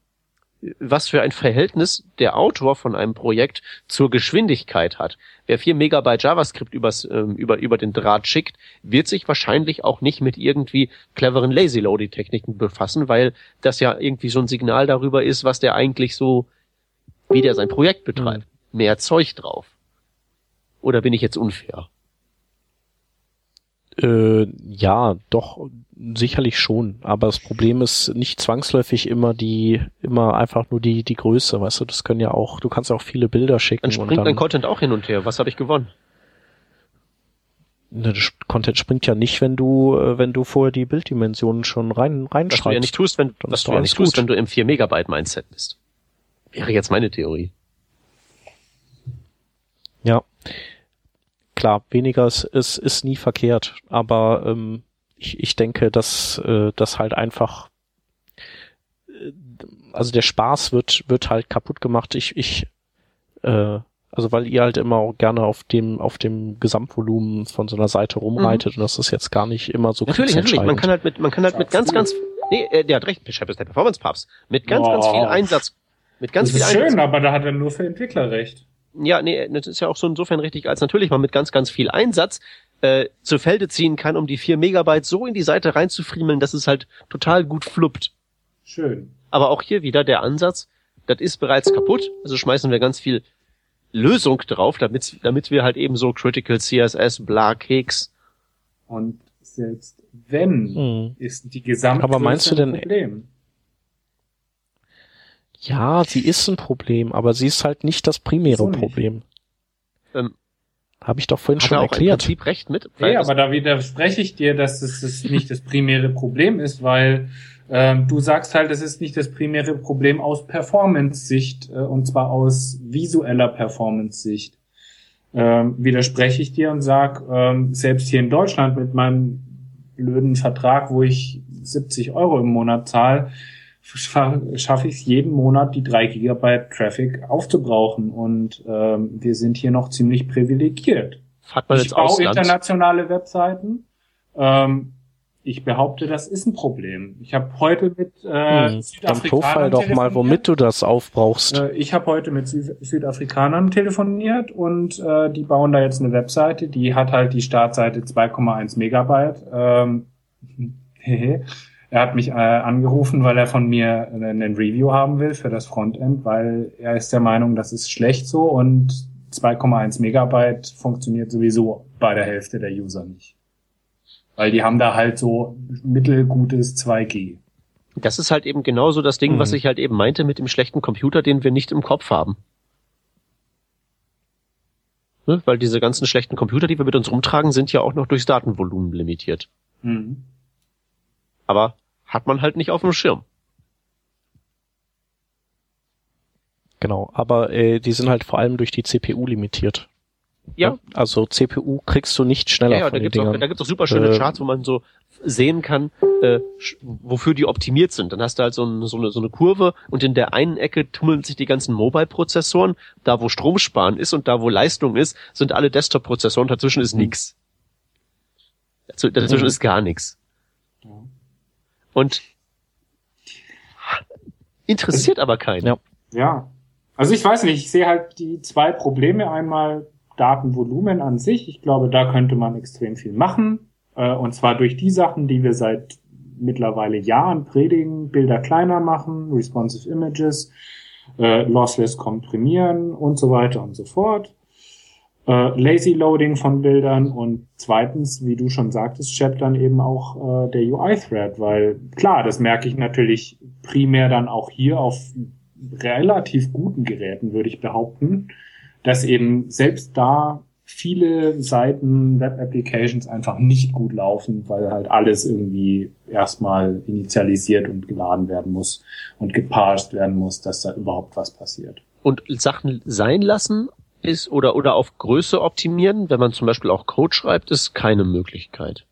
was für ein Verhältnis der Autor von einem Projekt zur Geschwindigkeit hat. Wer vier Megabyte JavaScript übers, ähm, über, über den Draht schickt, wird sich wahrscheinlich auch nicht mit irgendwie cleveren Lazy-Loading-Techniken befassen, weil das ja irgendwie so ein Signal darüber ist, was der eigentlich so, wie der sein Projekt betreibt. Mhm. Mehr Zeug drauf. Oder bin ich jetzt unfair? Äh, ja, doch, sicherlich schon. Aber das Problem ist nicht zwangsläufig immer die, immer einfach nur die, die Größe, weißt du, das können ja auch, du kannst ja auch viele Bilder schicken. Dann springt dein Content auch hin und her. Was habe ich gewonnen? Ne, Content springt ja nicht, wenn du, äh, wenn du vorher die Bilddimensionen schon rein, reinschreibst. Was du ja nicht tust, wenn, was du ja nicht tust, wenn du im 4 Megabyte Mindset bist. Wäre jetzt meine Theorie. Ja klar, weniger ist, ist, ist nie verkehrt, aber ähm, ich, ich denke, dass äh, das halt einfach äh, also der Spaß wird wird halt kaputt gemacht. Ich ich äh, also weil ihr halt immer auch gerne auf dem auf dem Gesamtvolumen von so einer Seite rumreitet mhm. und das ist jetzt gar nicht immer so natürlich natürlich man kann halt mit man kann halt mit ganz ganz nee äh, der hat recht Bishop ist der Performance Papst mit ganz oh. ganz viel Einsatz mit ganz das viel ist Einsatz. schön aber da hat er nur für Entwickler recht ja, nee, das ist ja auch so insofern richtig, als natürlich man mit ganz, ganz viel Einsatz äh, zu Felde ziehen kann, um die vier Megabyte so in die Seite reinzufriemeln, dass es halt total gut fluppt. Schön. Aber auch hier wieder der Ansatz, das ist bereits kaputt, also schmeißen wir ganz viel Lösung drauf, damit, damit wir halt eben so Critical CSS, bla, Keks. Und selbst wenn, hm. ist die gesamte Aber meinst du denn, Problem. Ja, sie ist ein Problem, aber sie ist halt nicht das primäre so Problem. Ähm, Habe ich doch vorhin schon erklärt. Im Prinzip recht mit. Ja, aber da widerspreche ich dir, dass es das nicht das primäre Problem ist, weil ähm, du sagst halt, es ist nicht das primäre Problem aus Performance-Sicht äh, und zwar aus visueller Performance-Sicht. Ähm, widerspreche ich dir und sag, ähm, selbst hier in Deutschland mit meinem blöden Vertrag, wo ich 70 Euro im Monat zahle, schaffe ich es jeden Monat, die drei Gigabyte Traffic aufzubrauchen. Und ähm, wir sind hier noch ziemlich privilegiert. Hat man ich baue Ausland? internationale Webseiten. Ähm, ich behaupte, das ist ein Problem. Ich habe heute mit äh, hm, Südafrikanern Dann doch mal, womit du das aufbrauchst. Äh, ich habe heute mit Sü Südafrikanern telefoniert und äh, die bauen da jetzt eine Webseite, die hat halt die Startseite 2,1 Megabyte. Ähm, Er hat mich äh, angerufen, weil er von mir einen Review haben will für das Frontend, weil er ist der Meinung, das ist schlecht so und 2,1 Megabyte funktioniert sowieso bei der Hälfte der User nicht. Weil die haben da halt so mittelgutes 2G. Das ist halt eben genauso das Ding, mhm. was ich halt eben meinte mit dem schlechten Computer, den wir nicht im Kopf haben. Ne? Weil diese ganzen schlechten Computer, die wir mit uns rumtragen, sind ja auch noch durchs Datenvolumen limitiert. Mhm. Aber hat man halt nicht auf dem Schirm. Genau, aber äh, die sind halt vor allem durch die CPU limitiert. Ja. Also CPU kriegst du nicht schneller. Ja, ja da, gibt's auch, da gibt's auch super schöne äh, Charts, wo man so sehen kann, äh, wofür die optimiert sind. Dann hast du halt so, ein, so, eine, so eine Kurve und in der einen Ecke tummeln sich die ganzen Mobile-Prozessoren. Da, wo Stromsparen ist und da, wo Leistung ist, sind alle Desktop-Prozessoren. Dazwischen ist mhm. nix. Dazwischen mhm. ist gar nichts. Und interessiert aber keinen. Ja. ja. Also ich weiß nicht, ich sehe halt die zwei Probleme. Einmal Datenvolumen an sich. Ich glaube, da könnte man extrem viel machen. Äh, und zwar durch die Sachen, die wir seit mittlerweile Jahren predigen. Bilder kleiner machen, responsive Images, äh, lossless komprimieren und so weiter und so fort. Äh, Lazy Loading von Bildern und zweitens, wie du schon sagtest, Chat dann eben auch äh, der UI-Thread, weil klar, das merke ich natürlich primär dann auch hier auf relativ guten Geräten, würde ich behaupten, dass eben selbst da viele Seiten, Web-Applications einfach nicht gut laufen, weil halt alles irgendwie erstmal initialisiert und geladen werden muss und geparsed werden muss, dass da überhaupt was passiert. Und Sachen sein lassen ist oder, oder auf Größe optimieren, wenn man zum Beispiel auch Code schreibt, ist keine Möglichkeit.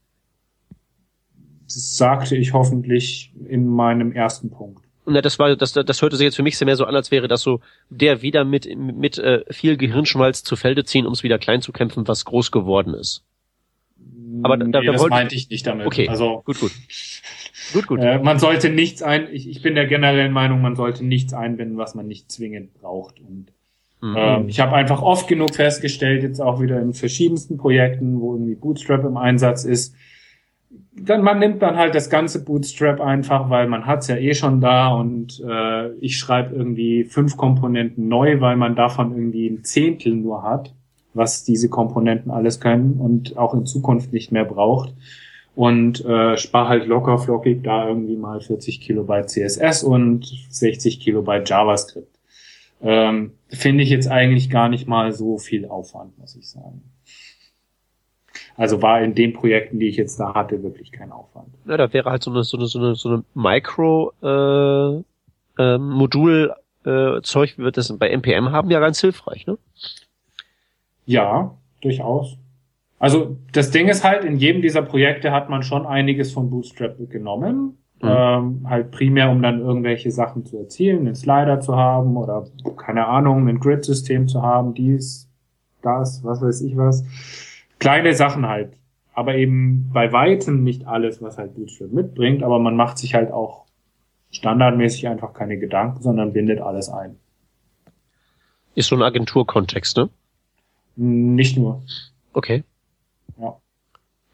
Das sagte ich hoffentlich in meinem ersten Punkt. Na, das war, das, das hörte sich jetzt für mich sehr mehr so an, als wäre das so der wieder mit mit äh, viel Gehirnschmalz zu Felde ziehen, um es wieder klein zu kämpfen, was groß geworden ist. Aber da, nee, da das wollte, meinte ich nicht damit. Okay, also gut, gut, gut, gut. Äh, man sollte nichts ein. Ich, ich bin der generellen Meinung, man sollte nichts einbinden, was man nicht zwingend braucht. Und mhm. ähm, ich habe einfach oft genug festgestellt, jetzt auch wieder in verschiedensten Projekten, wo irgendwie Bootstrap im Einsatz ist dann man nimmt dann halt das ganze Bootstrap einfach, weil man hat's ja eh schon da und äh, ich schreibe irgendwie fünf Komponenten neu, weil man davon irgendwie ein Zehntel nur hat, was diese Komponenten alles können und auch in Zukunft nicht mehr braucht und äh, spare halt locker flockig da irgendwie mal 40 Kilobyte CSS und 60 Kilobyte JavaScript. Ähm, Finde ich jetzt eigentlich gar nicht mal so viel Aufwand, muss ich sagen. Also war in den Projekten, die ich jetzt da hatte, wirklich kein Aufwand. Ja, da wäre halt so eine so eine so eine, so eine Micro äh, äh, Modul äh, Zeug, wie wir das bei NPM haben, ja ganz hilfreich, ne? Ja, durchaus. Also das Ding ist halt, in jedem dieser Projekte hat man schon einiges von Bootstrap genommen. Mhm. Ähm, halt primär, um dann irgendwelche Sachen zu erzielen, einen Slider zu haben oder keine Ahnung, ein Grid-System zu haben, dies, das, was weiß ich was kleine Sachen halt. Aber eben bei weitem nicht alles, was halt Bootstrap mitbringt, aber man macht sich halt auch standardmäßig einfach keine Gedanken, sondern bindet alles ein. Ist so ein Agenturkontext, ne? Nicht nur. Okay. Ja.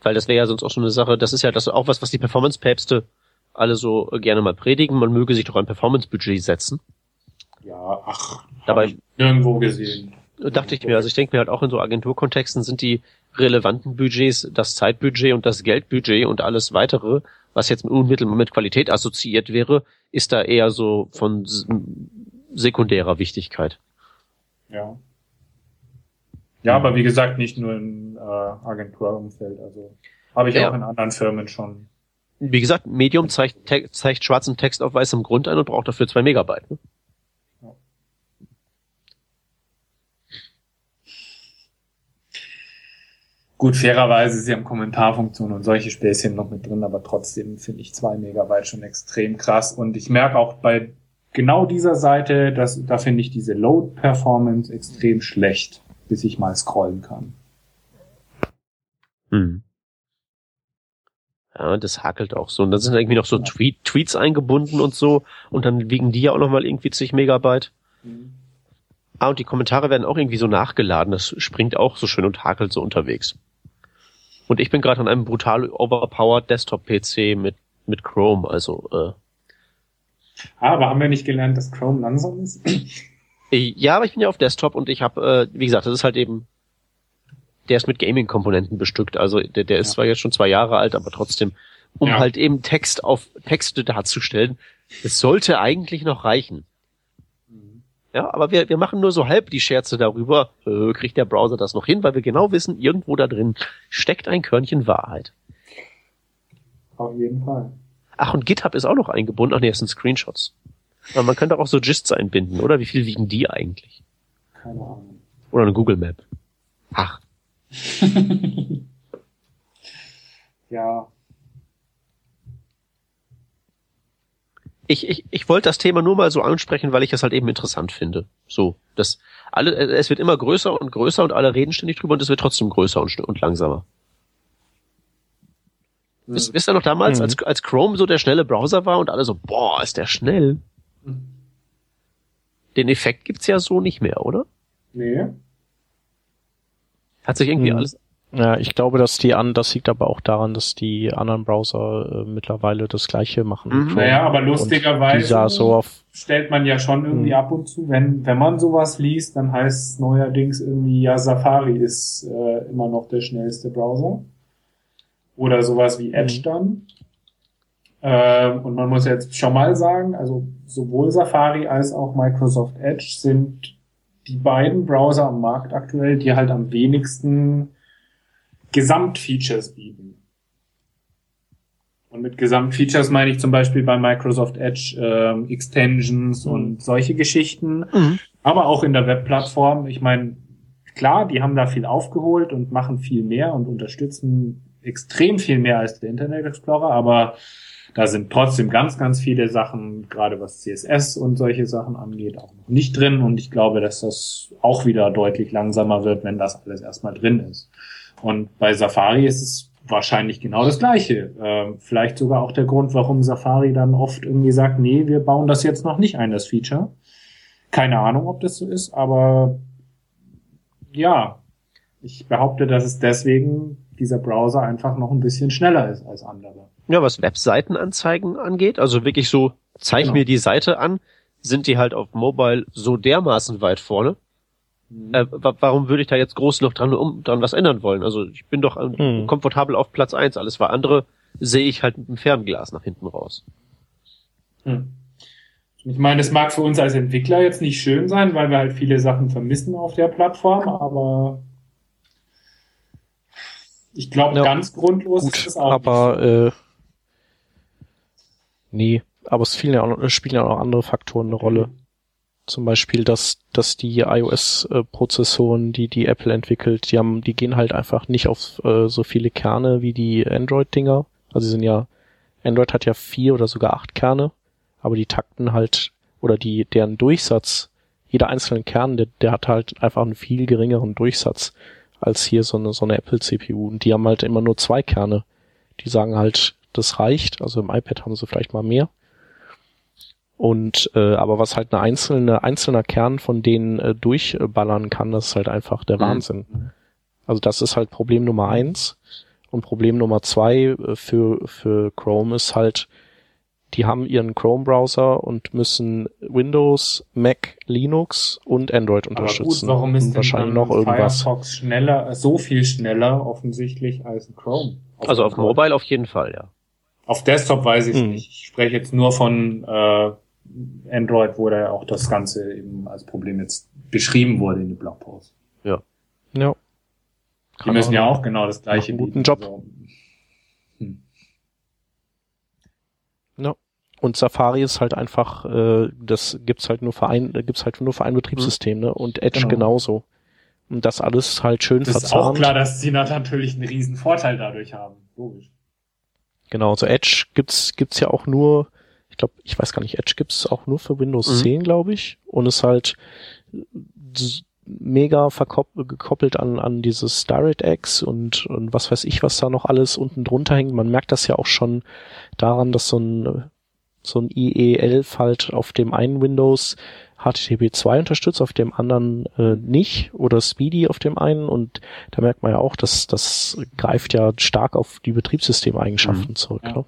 Weil das wäre ja sonst auch so eine Sache, das ist ja das auch was, was die Performance-Päpste alle so gerne mal predigen, man möge sich doch ein Performance-Budget setzen. Ja, ach, dabei nirgendwo gesehen. Dachte ich mir, also ich denke mir halt auch in so Agenturkontexten sind die relevanten Budgets das Zeitbudget und das Geldbudget und alles weitere, was jetzt unmittelbar mit Qualität assoziiert wäre, ist da eher so von sekundärer Wichtigkeit. Ja. Ja, aber wie gesagt, nicht nur im äh, Agenturumfeld, also habe ich ja. auch in anderen Firmen schon. Wie gesagt, Medium zeigt, zeigt schwarzen Text auf weißem Grund ein und braucht dafür zwei Megabyte. Ne? Gut, fairerweise sie haben Kommentarfunktionen und solche Späßchen noch mit drin, aber trotzdem finde ich zwei Megabyte schon extrem krass. Und ich merke auch bei genau dieser Seite, dass, da finde ich diese Load-Performance extrem schlecht, bis ich mal scrollen kann. Hm. Ja, das hakelt auch so. Und dann sind irgendwie noch so Tweet, Tweets eingebunden und so. Und dann wiegen die ja auch nochmal irgendwie zig Megabyte. Mhm. Ah, und die Kommentare werden auch irgendwie so nachgeladen. Das springt auch so schön und hakelt so unterwegs. Und ich bin gerade an einem brutal overpowered Desktop-PC mit mit Chrome. Also äh, Ah, aber haben wir nicht gelernt, dass Chrome langsam ist? ja, aber ich bin ja auf Desktop und ich habe, äh, wie gesagt, das ist halt eben, der ist mit Gaming-Komponenten bestückt. Also der, der ist ja. zwar jetzt schon zwei Jahre alt, aber trotzdem, um ja. halt eben Text auf Texte darzustellen, es sollte eigentlich noch reichen. Mhm. Ja, aber wir, wir machen nur so halb die Scherze darüber, äh, kriegt der Browser das noch hin, weil wir genau wissen, irgendwo da drin steckt ein Körnchen Wahrheit. Auf jeden Fall. Ach, und GitHub ist auch noch eingebunden. Ach nee, das sind Screenshots. Aber man könnte auch so Gists einbinden, oder? Wie viel wiegen die eigentlich? Keine Ahnung. Oder eine Google Map. Ach. Ja. Ich, ich, ich wollte das Thema nur mal so ansprechen, weil ich es halt eben interessant finde. So, das alle, es wird immer größer und größer und alle reden ständig drüber und es wird trotzdem größer und, und langsamer. Mhm. Wisst, wisst ihr noch damals, mhm. als, als Chrome so der schnelle Browser war und alle so, boah, ist der schnell. Mhm. Den Effekt gibt's ja so nicht mehr, oder? Nee. Hat sich irgendwie mhm. alles. Ja, ich glaube, dass die an, das liegt aber auch daran, dass die anderen Browser äh, mittlerweile das gleiche machen. Mhm. Naja, aber lustigerweise so auf stellt man ja schon irgendwie mhm. ab und zu, wenn, wenn man sowas liest, dann heißt es neuerdings irgendwie, ja, Safari ist äh, immer noch der schnellste Browser. Oder sowas wie Edge mhm. dann. Ähm, und man muss jetzt schon mal sagen, also sowohl Safari als auch Microsoft Edge sind die beiden Browser am Markt aktuell, die halt am wenigsten Gesamtfeatures bieten. Und mit Gesamtfeatures meine ich zum Beispiel bei Microsoft Edge ähm, Extensions mhm. und solche Geschichten, mhm. aber auch in der Webplattform. Ich meine, klar, die haben da viel aufgeholt und machen viel mehr und unterstützen extrem viel mehr als der Internet Explorer, aber da sind trotzdem ganz, ganz viele Sachen, gerade was CSS und solche Sachen angeht, auch noch nicht drin. Und ich glaube, dass das auch wieder deutlich langsamer wird, wenn das alles erstmal drin ist. Und bei Safari ist es wahrscheinlich genau das Gleiche. Ähm, vielleicht sogar auch der Grund, warum Safari dann oft irgendwie sagt, nee, wir bauen das jetzt noch nicht ein, das Feature. Keine Ahnung, ob das so ist, aber ja, ich behaupte, dass es deswegen dieser Browser einfach noch ein bisschen schneller ist als andere. Ja, was Webseitenanzeigen angeht, also wirklich so, zeig genau. mir die Seite an, sind die halt auf Mobile so dermaßen weit vorne. Mhm. Äh, warum würde ich da jetzt groß noch dran, um, dran was ändern wollen? Also ich bin doch mhm. komfortabel auf Platz eins. alles war andere sehe ich halt mit dem Fernglas nach hinten raus. Mhm. Ich meine, es mag für uns als Entwickler jetzt nicht schön sein, weil wir halt viele Sachen vermissen auf der Plattform, aber ich glaube, ja, ganz grundlos gut, ist es auch. Aber äh, nee, aber es spielen ja, auch, spielen ja auch andere Faktoren eine Rolle. Zum Beispiel, dass, dass die iOS-Prozessoren, die die Apple entwickelt, die haben, die gehen halt einfach nicht auf äh, so viele Kerne wie die Android-Dinger. Also sie sind ja, Android hat ja vier oder sogar acht Kerne, aber die takten halt, oder die, deren Durchsatz, jeder einzelne Kern, der, der hat halt einfach einen viel geringeren Durchsatz als hier so eine, so eine Apple-CPU. Und die haben halt immer nur zwei Kerne. Die sagen halt, das reicht. Also im iPad haben sie vielleicht mal mehr. Und äh, aber was halt eine einzelne einzelner Kern von denen äh, durchballern kann, das ist halt einfach der mhm. Wahnsinn. Also das ist halt Problem Nummer eins. Und Problem Nummer zwei äh, für für Chrome ist halt, die haben ihren Chrome-Browser und müssen Windows, Mac, Linux und Android unterstützen. Aber gut, warum ist wahrscheinlich noch irgendwas? Firefox schneller, so viel schneller offensichtlich als ein Chrome? Auf also auf Mobile auf jeden Fall, ja. Auf Desktop weiß ich hm. nicht. Ich spreche jetzt nur von äh, Android, wo da auch das Ganze eben als Problem jetzt beschrieben wurde in den Blogpost. Ja. Ja. Die müssen ja auch genau das gleiche bieten. Guten Job. Also, hm. Ja. Und Safari ist halt einfach, äh, das gibt's halt nur für ein, gibt's halt nur für ein Betriebssystem, ne? Und Edge genau. genauso. Und das alles halt schön das verzahnt. Ist auch klar, dass sie natürlich einen riesen Vorteil dadurch haben. Logisch. Genau, so Edge gibt's gibt's ja auch nur, ich glaube, ich weiß gar nicht, Edge gibt's auch nur für Windows mhm. 10, glaube ich, und ist halt mega gekoppelt an, an dieses DirectX und, und was weiß ich, was da noch alles unten drunter hängt. Man merkt das ja auch schon daran, dass so ein, so ein IE11 halt auf dem einen Windows HTTP 2 unterstützt, auf dem anderen äh, nicht oder Speedy auf dem einen und da merkt man ja auch, dass das greift ja stark auf die Betriebssystemeigenschaften mhm. zurück. Ja. Ne?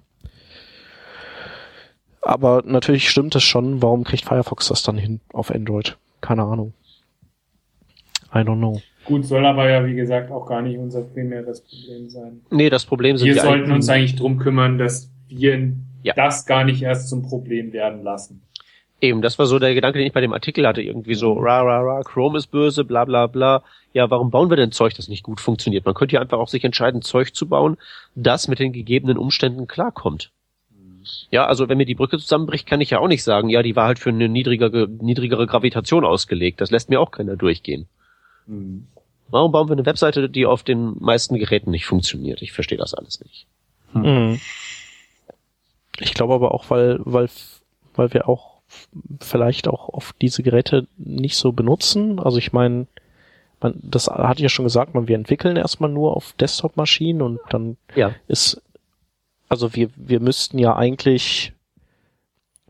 Aber natürlich stimmt es schon, warum kriegt Firefox das dann hin auf Android? Keine Ahnung. I don't know. Gut, soll aber ja, wie gesagt, auch gar nicht unser primäres Problem sein. Nee, das Problem sind Wir die sollten uns eigentlich drum kümmern, dass wir Ja. das gar nicht erst zum Problem werden lassen. Eben, das war so der Gedanke, den ich bei dem Artikel hatte. Irgendwie so, ra, ra, ra, Chrome ist böse, bla, bla, bla. Ja, warum bauen wir denn Zeug, das nicht gut funktioniert? Man könnte ja einfach auch sich entscheiden, Zeug zu bauen, das mit den gegebenen Umständen klarkommt. Ja, also wenn mir die Brücke zusammenbricht, kann ich ja auch nicht sagen, ja, die war halt für eine niedrigere, niedrigere Gravitation ausgelegt. Das lässt mir auch keiner durchgehen. Hm. Warum bauen wir eine Webseite, die auf den meisten Geräten nicht funktioniert? Ich verstehe das alles nicht. Mhm. Ich glaube aber auch, weil, weil, weil wir auch vielleicht auch auf diese Geräte nicht so benutzen. Also ich meine, man, das hatte ich ja schon gesagt, man, wir entwickeln erstmal nur auf Desktop-Maschinen und dann Ja. ist, also wir, wir müssten ja eigentlich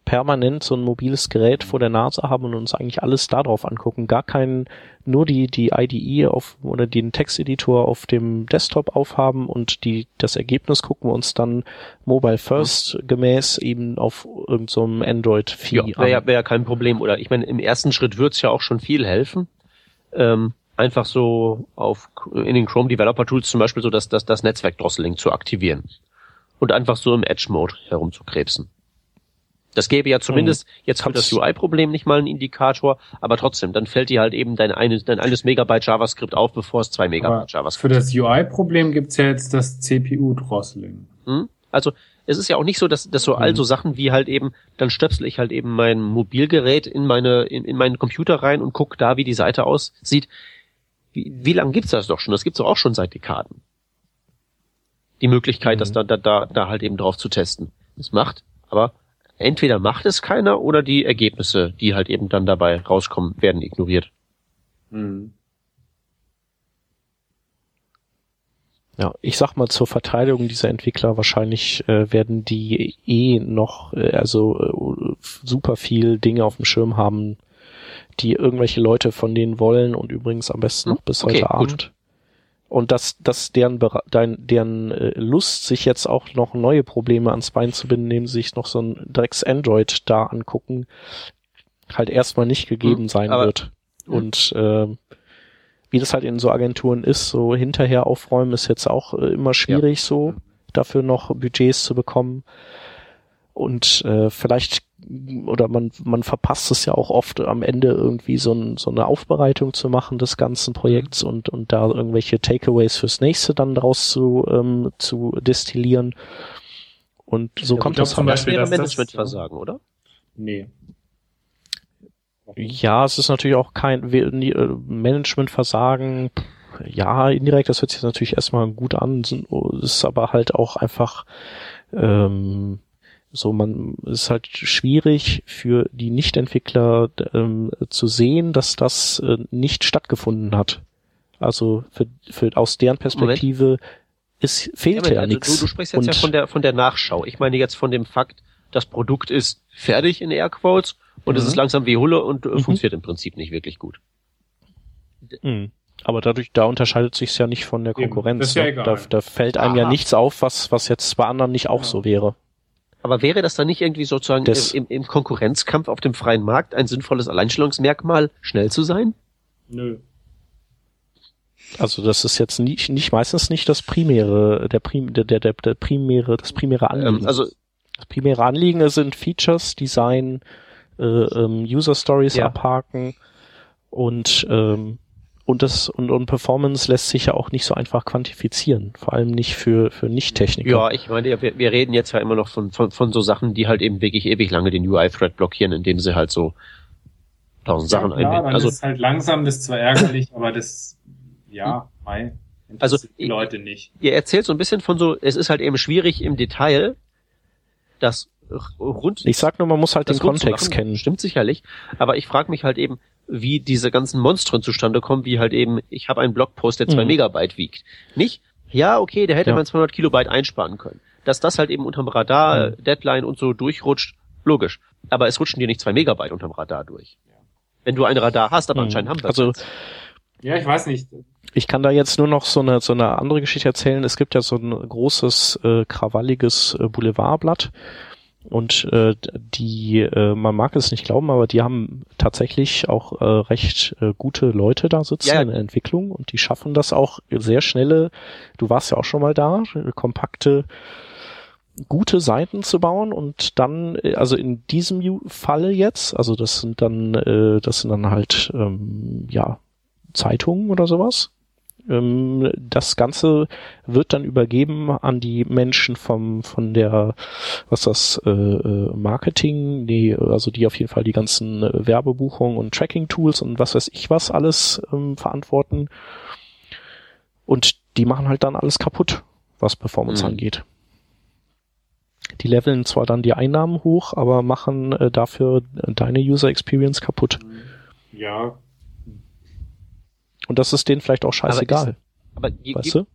permanent so ein mobiles Gerät vor der Nase haben und uns eigentlich alles darauf angucken. Gar keinen, nur die, die IDE auf, oder den Texteditor auf dem Desktop aufhaben und die, das Ergebnis gucken wir uns dann Mobile First gemäß eben auf irgendeinem so einem Android-Vieh Ja, wäre ja, wär ja kein Problem. Oder ich meine, im ersten Schritt wird's ja auch schon viel helfen. Ähm, einfach so auf in den Chrome Developer Tools zum Beispiel so das, das, das Netzwerkdrosseling zu aktivieren. Und einfach so im Edge-Mode herumzukrebsen. Das gäbe ja zumindest jetzt für das UI-Problem nicht mal einen Indikator, aber trotzdem, dann fällt dir halt eben dein, eine, dein eines Megabyte JavaScript auf, bevor es zwei Aber Megabyte für JavaScript das UI-Problem gibt's ja jetzt das CPU-Drosseling. Hm? Also es ist ja auch nicht so, dass, dass so Mhm. all so Sachen wie halt eben, dann stöpsel ich halt eben mein Mobilgerät in meine, in, in meinen Computer rein und guck da, wie die Seite aussieht. Wie, wie lange gibt's das doch schon? Das gibt's doch auch schon seit Dekaden. Die Möglichkeit, Mhm. das da, da, da, da halt eben drauf zu testen. Das macht, aber entweder macht es keiner oder die Ergebnisse, die halt eben dann dabei rauskommen, werden ignoriert. Ja, ich sag mal zur Verteidigung dieser Entwickler, wahrscheinlich äh, werden die eh noch äh, also äh, super viel Dinge auf dem Schirm haben, die irgendwelche Leute von denen wollen und übrigens am besten noch bis Okay, heute gut. Und dass, dass deren, dein, deren äh, Lust, sich jetzt auch noch neue Probleme ans Bein zu binden, sie sich noch so ein Drecks-Android da angucken, halt erstmal nicht gegeben Hm, sein aber- wird. Und ähm, wie das halt in so Agenturen ist, so hinterher aufräumen ist jetzt auch äh, immer schwierig so, dafür noch Budgets zu bekommen. Und äh, vielleicht, oder man, man verpasst es ja auch oft am Ende irgendwie so, ein, so eine Aufbereitung zu machen des ganzen Projekts und, und da irgendwelche Takeaways fürs nächste dann daraus zu, ähm, zu destillieren. Und so Ja, kommt das zum halt. Das Beispiel, das- Managementversagen, oder? Nee. Ja, es ist natürlich auch kein äh, Managementversagen. Ja, indirekt, das hört sich natürlich erstmal gut an, es ist aber halt auch einfach ähm, so, man es ist halt schwierig für die Nichtentwickler ähm, zu sehen, dass das äh, nicht stattgefunden hat. Also für, für aus deren Perspektive ist, fehlte ja, Moment, also nichts. Du, du sprichst jetzt ja Und- von der, von der Nachschau. Ich meine jetzt von dem Fakt, das Produkt ist fertig in Airquotes und es Mhm. ist langsam wie Hulle und äh, Mhm. funktioniert im Prinzip nicht wirklich gut. Mhm. Aber dadurch, da unterscheidet sich's ja nicht von der Eben, Konkurrenz. ist ja ne? egal. da, da fällt einem ja Aha. nichts auf, was, was jetzt bei anderen nicht auch Ja. so wäre. Aber wäre das dann nicht irgendwie sozusagen Das- im, im Konkurrenzkampf auf dem freien Markt ein sinnvolles Alleinstellungsmerkmal, schnell zu sein? Nö. Also das ist jetzt nicht, nicht meistens nicht das primäre, der, Prim, der, der, der, der primäre, das primäre Anliegen. Ähm, also das primäre Anliegen sind Features, Design, äh, ähm, User Stories Ja. abhaken und ähm, und das und, und Performance lässt sich ja auch nicht so einfach quantifizieren, vor allem nicht für für Nicht-Techniker. ja, ich meine, ja, wir, wir reden jetzt ja immer noch von, von, von so Sachen, die halt eben wirklich ewig lange den UI-Thread blockieren, indem sie halt so tausend Sachen ja, einbinden. Also ist halt langsam, das ist zwar ärgerlich, aber das, ja, mei, Also, die Leute nicht. ihr erzählt so ein bisschen von so, es ist halt eben schwierig im Detail, das rund Ich sag nur, man muss halt den Kontext machen. kennen. Stimmt sicherlich. Aber ich frage mich halt eben, wie diese ganzen Monstren zustande kommen, wie halt eben, ich habe einen Blogpost, der zwei Mhm. Megabyte wiegt. Nicht, ja, okay, der hätte Ja. man 200 Kilobyte einsparen können. Dass das halt eben unterm Radar, Mhm. äh, Deadline und so durchrutscht, logisch. Aber es rutschen dir nicht zwei Megabyte unterm Radar durch. Wenn du ein Radar hast, aber Mhm. anscheinend haben wir Also Ja, ich weiß nicht. Ich kann da jetzt nur noch so eine, so eine andere Geschichte erzählen. Es gibt ja so ein großes, äh, krawalliges äh, Boulevardblatt. Und äh, die, äh, man mag es nicht glauben, aber die haben tatsächlich auch äh, recht äh, gute Leute da sitzen Ja, in der Entwicklung. Und die schaffen das auch sehr schnelle, du warst ja auch schon mal da, kompakte, gute Seiten zu bauen. Und dann, äh, also in diesem Falle jetzt, also das sind dann, äh, das sind dann halt, ähm, ja, Zeitungen oder sowas. Ähm, das Ganze wird dann übergeben an die Menschen vom von der was das äh, äh, Marketing, die also die auf jeden Fall die ganzen äh, Werbebuchungen und Tracking Tools und was weiß ich was alles ähm, verantworten und die machen halt dann alles kaputt, was Performance Mhm. angeht. Die leveln zwar dann die Einnahmen hoch, aber machen äh, dafür deine User Experience kaputt. Ja, Und das ist denen vielleicht auch scheißegal. Aber, je- weißt du?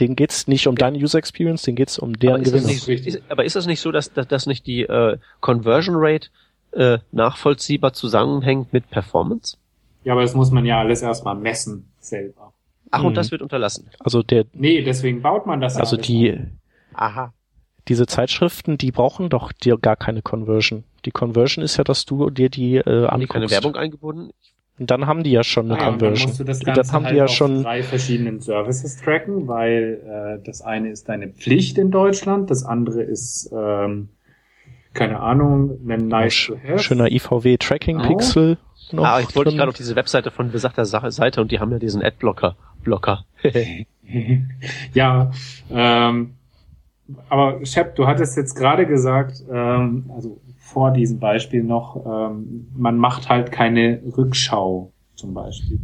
Denen geht's nicht um deine User Experience, denen geht's um deren aber, ist das Gewinn. nicht, ist, aber ist das nicht so, dass, dass, dass nicht die äh, Conversion Rate äh, nachvollziehbar zusammenhängt mit Performance? ja, aber das muss man ja alles erstmal messen selber. Ach, Mhm. und das wird unterlassen. Also der, Nee, deswegen baut man das also alles die, auf. Aha. diese Zeitschriften, die brauchen doch dir gar keine Conversion. Die Conversion ist ja, dass du dir die äh, Haben die anguckst. keine Werbung eingebunden? Und dann haben die ja schon eine Ah, und dann Conversion. musst du das dann haben halt die ja auf schon drei verschiedenen Services tracken, weil äh, das eine ist deine Pflicht in Deutschland, das andere ist ähm, keine Ahnung, ein nice to have. schöner IVW Tracking Pixel noch ah, ich wollte gerade auf diese Webseite von besagter Sache Seite und die haben ja diesen Adblocker. Blocker. ja, ähm, aber Shep, du hattest jetzt gerade gesagt, ähm, also vor diesem Beispiel noch, ähm, man macht halt keine Rückschau zum Beispiel.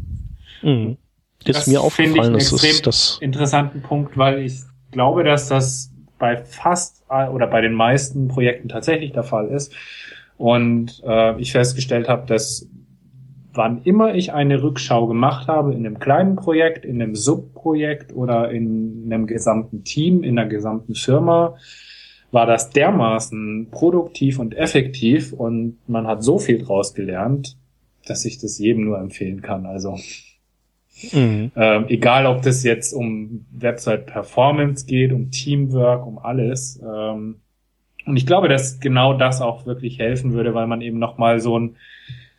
Mhm. Ist Das mir finde ich aufgefallen, einen das ist extrem das interessanten Punkt, weil ich glaube, dass das bei fast oder bei den meisten Projekten tatsächlich der Fall ist. Und äh, ich festgestellt habe, dass wann immer ich eine Rückschau gemacht habe in einem kleinen Projekt, in einem Subprojekt oder in einem gesamten Team, in einer gesamten Firma, war das dermaßen produktiv und effektiv und man hat so viel draus gelernt, dass ich das jedem nur empfehlen kann. Also mhm. ähm, egal, ob das jetzt um Website Performance geht, um Teamwork, um alles. Ähm, und ich glaube, dass genau das auch wirklich helfen würde, weil man eben nochmal so ein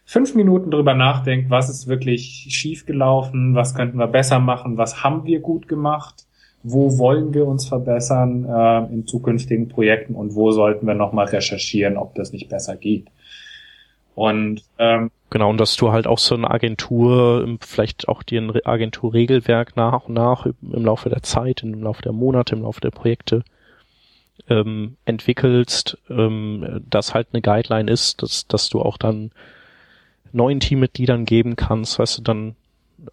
fünf Minuten drüber nachdenkt, was ist wirklich schiefgelaufen, was könnten wir besser machen, was haben wir gut gemacht, wo wollen wir uns verbessern äh, in zukünftigen Projekten und wo sollten wir nochmal recherchieren, ob das nicht besser geht. Und ähm, Genau, und dass du halt auch so eine Agentur, ähm, vielleicht auch dir ein Re- Agenturregelwerk nach und nach im im Laufe der Zeit, im Laufe der Monate, im Laufe der Projekte ähm, entwickelst, ähm, das halt eine Guideline ist, dass, dass du auch dann neuen Teammitgliedern geben kannst, weißt du, dann,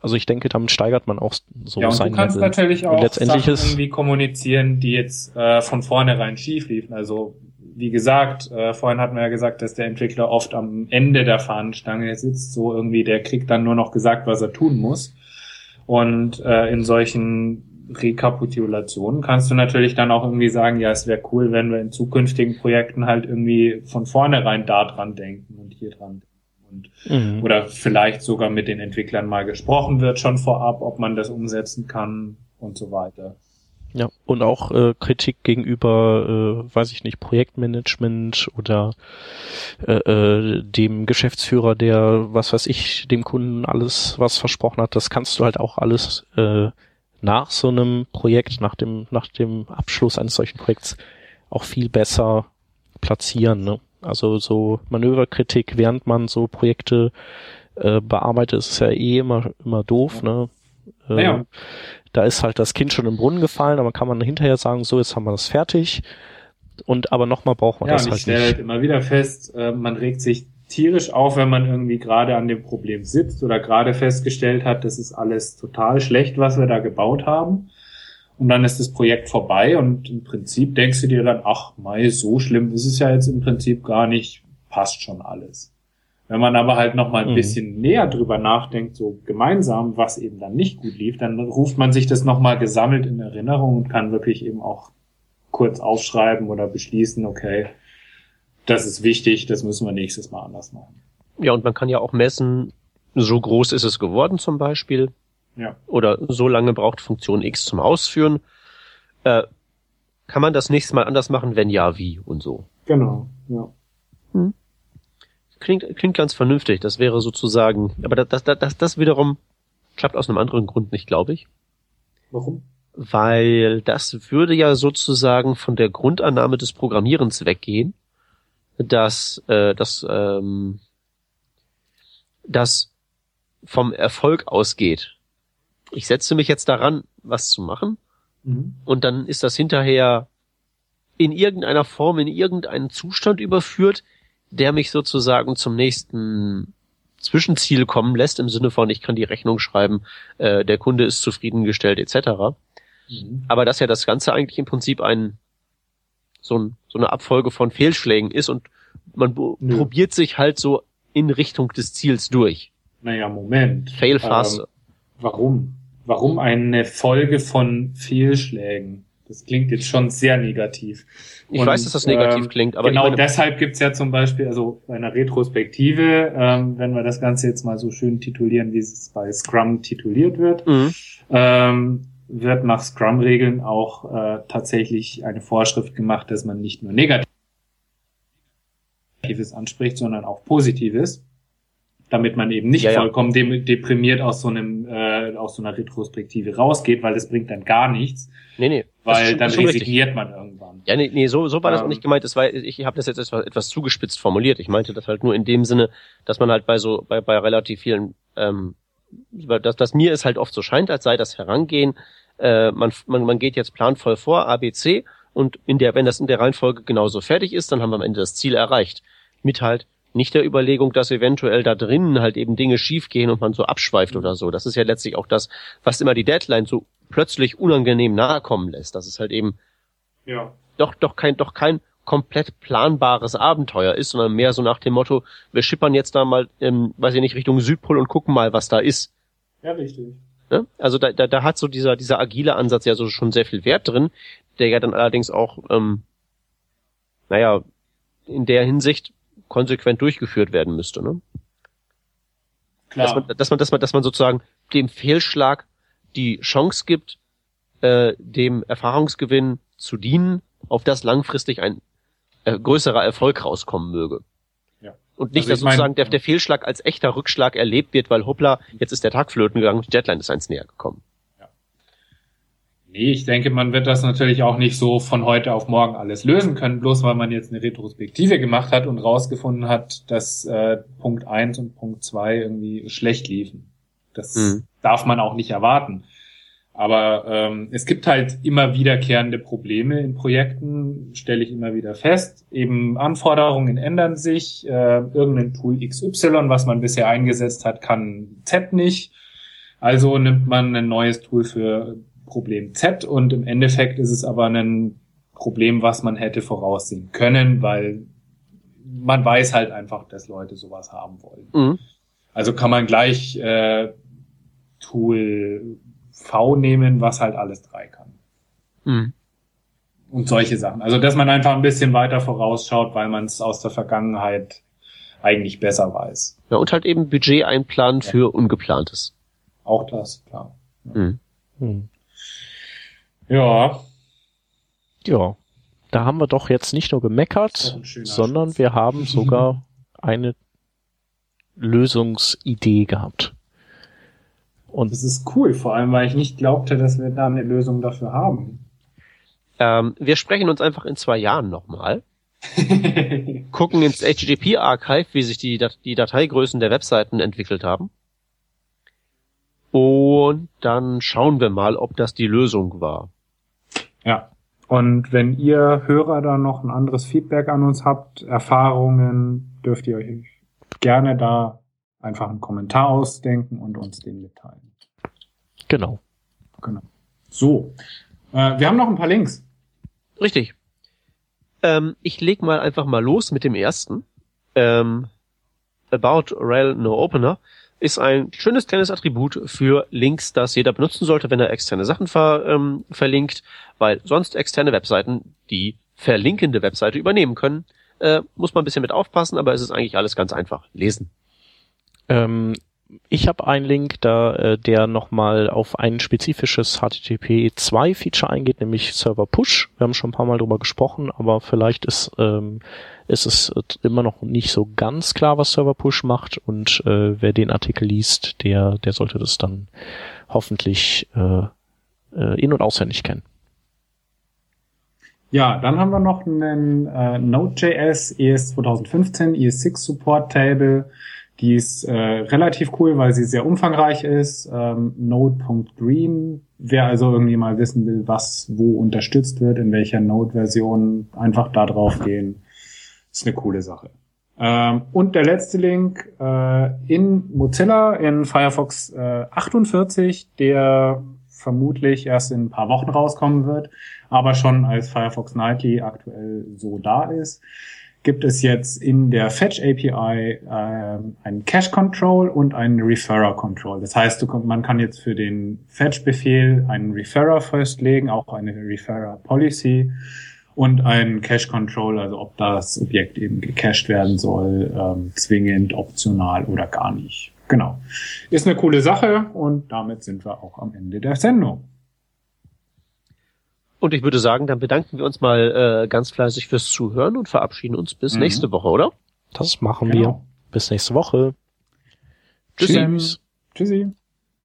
also ich denke, damit steigert man auch so ja, und sein du kannst Level. natürlich auch letztendlich Sachen irgendwie kommunizieren, die jetzt äh, von vornherein schief liefen. Also wie gesagt, äh, vorhin hatten wir ja gesagt, dass der Entwickler oft am Ende der Fahnenstange sitzt, so irgendwie, der kriegt dann nur noch gesagt, was er tun muss. Und äh, in solchen Rekapitulationen kannst du natürlich dann auch irgendwie sagen, ja, es wäre cool, wenn wir in zukünftigen Projekten halt irgendwie von vornherein da dran denken und hier dran. Und Mhm. oder vielleicht sogar mit den Entwicklern mal gesprochen wird schon vorab, ob man das umsetzen kann und so weiter. Ja, und auch äh, Kritik gegenüber, äh, weiß ich nicht, Projektmanagement oder äh, äh, dem Geschäftsführer, der, was weiß ich, dem Kunden alles was versprochen hat, das kannst du halt auch alles äh, nach so einem Projekt, nach dem, nach dem Abschluss eines solchen Projekts auch viel besser platzieren. Ne? Also so Manöverkritik, während man so Projekte äh, bearbeitet, ist ja eh immer, immer doof, ne? Äh, Naja. Da ist halt das Kind schon im Brunnen gefallen, aber kann man hinterher sagen, so, jetzt haben wir das fertig. Und aber nochmal braucht man Ja, das und ich halt stelle halt immer wieder fest, äh, man regt sich tierisch auf, wenn man irgendwie gerade an dem Problem sitzt oder gerade festgestellt hat, das ist alles total schlecht, was wir da gebaut haben. Und dann ist das Projekt vorbei und im Prinzip denkst du dir dann, ach, mei, so schlimm ist es ja jetzt im Prinzip gar nicht, passt schon alles. Wenn man aber halt noch mal ein Mhm. bisschen näher drüber nachdenkt, so gemeinsam, was eben dann nicht gut lief, dann ruft man sich das noch mal gesammelt in Erinnerung und kann wirklich eben auch kurz aufschreiben oder beschließen, okay, das ist wichtig, das müssen wir nächstes Mal anders machen. Ja, und man kann ja auch messen, so groß ist es geworden zum Beispiel. Ja. Oder so lange braucht Funktion X zum Ausführen. Äh, kann man das nächste Mal anders machen? Wenn ja, wie und so. Genau. Ja. Hm. Klingt, klingt ganz vernünftig. Das wäre sozusagen, aber das, das, das, das wiederum klappt aus einem anderen Grund nicht, glaube ich. Warum? Weil das würde ja sozusagen von der Grundannahme des Programmierens weggehen, dass, äh, dass, ähm, das vom Erfolg ausgeht. Ich setze mich jetzt daran, was zu machen, mhm. und dann ist das hinterher in irgendeiner Form, in irgendeinen Zustand überführt, der mich sozusagen zum nächsten Zwischenziel kommen lässt, im Sinne von, ich kann die Rechnung schreiben, äh, der Kunde ist zufriedengestellt, etc. Mhm. Aber dass ja das Ganze eigentlich im Prinzip ein so, ein, so eine Abfolge von Fehlschlägen ist und man Nö. probiert sich halt so in Richtung des Ziels durch. Naja, Moment. Fail faster. Ähm, warum? Warum eine Folge von Fehlschlägen? Das klingt jetzt schon sehr negativ. Ich und, weiß, dass das negativ äh, klingt, aber genau deshalb gibt's ja zum Beispiel, also bei einer Retrospektive, ähm, wenn wir das Ganze jetzt mal so schön titulieren, wie es bei Scrum tituliert wird, mhm. ähm, wird nach Scrum-Regeln auch äh, tatsächlich eine Vorschrift gemacht, dass man nicht nur Negatives anspricht, sondern auch Positives damit man eben nicht ja, vollkommen de deprimiert aus so einem äh, aus so einer Retrospektive rausgeht, weil das bringt dann gar nichts. Nee, nee. Weil schon, dann resigniert richtig. man irgendwann. Ja, nee, nee so, so war das auch nicht ähm. gemeint. Das war, ich habe das jetzt etwas, etwas zugespitzt formuliert. Ich meinte das halt nur in dem Sinne, dass man halt bei so bei, bei relativ vielen ähm, dass, dass mir es halt oft so scheint, als sei das Herangehen, äh, man, man, man geht jetzt planvoll vor, ABC, und in der, wenn das in der Reihenfolge genauso fertig ist, dann haben wir am Ende das Ziel erreicht. Mit halt nicht der Überlegung, dass eventuell da drinnen halt eben Dinge schiefgehen und man so abschweift oder so. Das ist ja letztlich auch das, was immer die Deadline so plötzlich unangenehm nahe kommen lässt. Das ist halt eben ja. doch, doch kein, doch kein komplett planbares Abenteuer ist, sondern mehr so nach dem Motto, wir schippern jetzt da mal, ähm, weiß ich nicht, Richtung Südpol und gucken mal, was da ist. Ja, richtig. Ne? Also da, da, da hat so dieser, dieser agile Ansatz ja so schon sehr viel Wert drin, der ja dann allerdings auch, ähm, naja, in der Hinsicht konsequent durchgeführt werden müsste. Ne? Klar. Dass man, dass man, dass man, dass man sozusagen dem Fehlschlag die Chance gibt, äh, dem Erfahrungsgewinn zu dienen, auf das langfristig ein äh, größerer Erfolg rauskommen möge. Ja. Und nicht, also dass sozusagen mein, der, der Fehlschlag als echter Rückschlag erlebt wird, weil hoppla, jetzt ist der Tag flöten gegangen und die Deadline ist eins näher gekommen. Nee, ich denke, man wird das natürlich auch nicht so von heute auf morgen alles lösen können, bloß weil man jetzt eine Retrospektive gemacht hat und rausgefunden hat, dass äh, Punkt eins und Punkt zwei irgendwie schlecht liefen. Das mhm. darf man auch nicht erwarten. Aber ähm, es gibt halt immer wiederkehrende Probleme in Projekten, stelle ich immer wieder fest. Eben Anforderungen ändern sich. Äh, irgendein Tool XY, was man bisher eingesetzt hat, kann Z nicht. Also nimmt man ein neues Tool für Problem Z und im Endeffekt ist es aber ein Problem, was man hätte voraussehen können, weil man weiß halt einfach, dass Leute sowas haben wollen. Mhm. Also kann man gleich äh, Tool V nehmen, was halt alles drei kann. Mhm. Und solche Sachen. Also dass man einfach ein bisschen weiter vorausschaut, weil man es aus der Vergangenheit eigentlich besser weiß. Ja, und halt eben Budget einplanen ja. für Ungeplantes. Auch das, klar. Ja. Mhm. Ja. Ja. Da haben wir doch jetzt nicht nur gemeckert, sondern Schutz. wir haben sogar eine Lösungsidee gehabt. Und das ist cool, vor allem, weil ich nicht glaubte, dass wir da eine Lösung dafür haben. Ähm, wir sprechen uns einfach in zwei Jahren nochmal. gucken ins HTTP-Archive, wie sich die, die Dateigrößen der Webseiten entwickelt haben. Und dann schauen wir mal, ob das die Lösung war. Ja. Und wenn ihr Hörer da noch ein anderes Feedback an uns habt, Erfahrungen, dürft ihr euch gerne da einfach einen Kommentar ausdenken und uns den mitteilen. Genau. Genau. So. Äh, wir haben noch ein paar Links. Richtig. Ähm, ich leg mal einfach mal los mit dem ersten. Ähm, About Rel No Opener ist ein schönes kleines Attribut für Links, das jeder benutzen sollte, wenn er externe Sachen ver, ähm, verlinkt, weil sonst externe Webseiten die verlinkende Webseite übernehmen können. Äh, muss man ein bisschen mit aufpassen, aber es ist eigentlich alles ganz einfach. Lesen. Ähm, ich habe einen Link, da äh, der nochmal auf ein spezifisches HTTP 2 Feature eingeht, nämlich Server Push. Wir haben schon ein paar Mal drüber gesprochen, aber vielleicht ist, ähm, ist es immer noch nicht so ganz klar, was Server Push macht und äh, wer den Artikel liest, der, der sollte das dann hoffentlich äh, äh, in- und auswendig kennen. Ja, dann haben wir noch einen äh, Node.js ES 2015 ES6 Support Table. Die ist äh, relativ cool, weil sie sehr umfangreich ist. Ähm, Node.green. Wer also irgendwie mal wissen will, was wo unterstützt wird, in welcher Node-Version, einfach da drauf gehen. Ist eine coole Sache. Ähm, und der letzte Link äh, in Mozilla in Firefox äh, 48, der vermutlich erst in ein paar Wochen rauskommen wird, aber schon als Firefox Nightly aktuell so da ist, gibt es jetzt in der Fetch API äh, einen Cache Control und einen Referrer Control. Das heißt, du, man kann jetzt für den Fetch Befehl einen Referrer festlegen, auch eine Referrer Policy und einen Cache Control, also ob das Objekt eben gecached werden soll, ähm, zwingend, optional oder gar nicht. Genau. Ist eine coole Sache und damit sind wir auch am Ende der Sendung. Und ich würde sagen, dann bedanken wir uns mal äh, ganz fleißig fürs Zuhören und verabschieden uns bis mhm. nächste Woche, oder? Das machen genau. wir. Bis nächste Woche. Tschüssi. Tschüssi.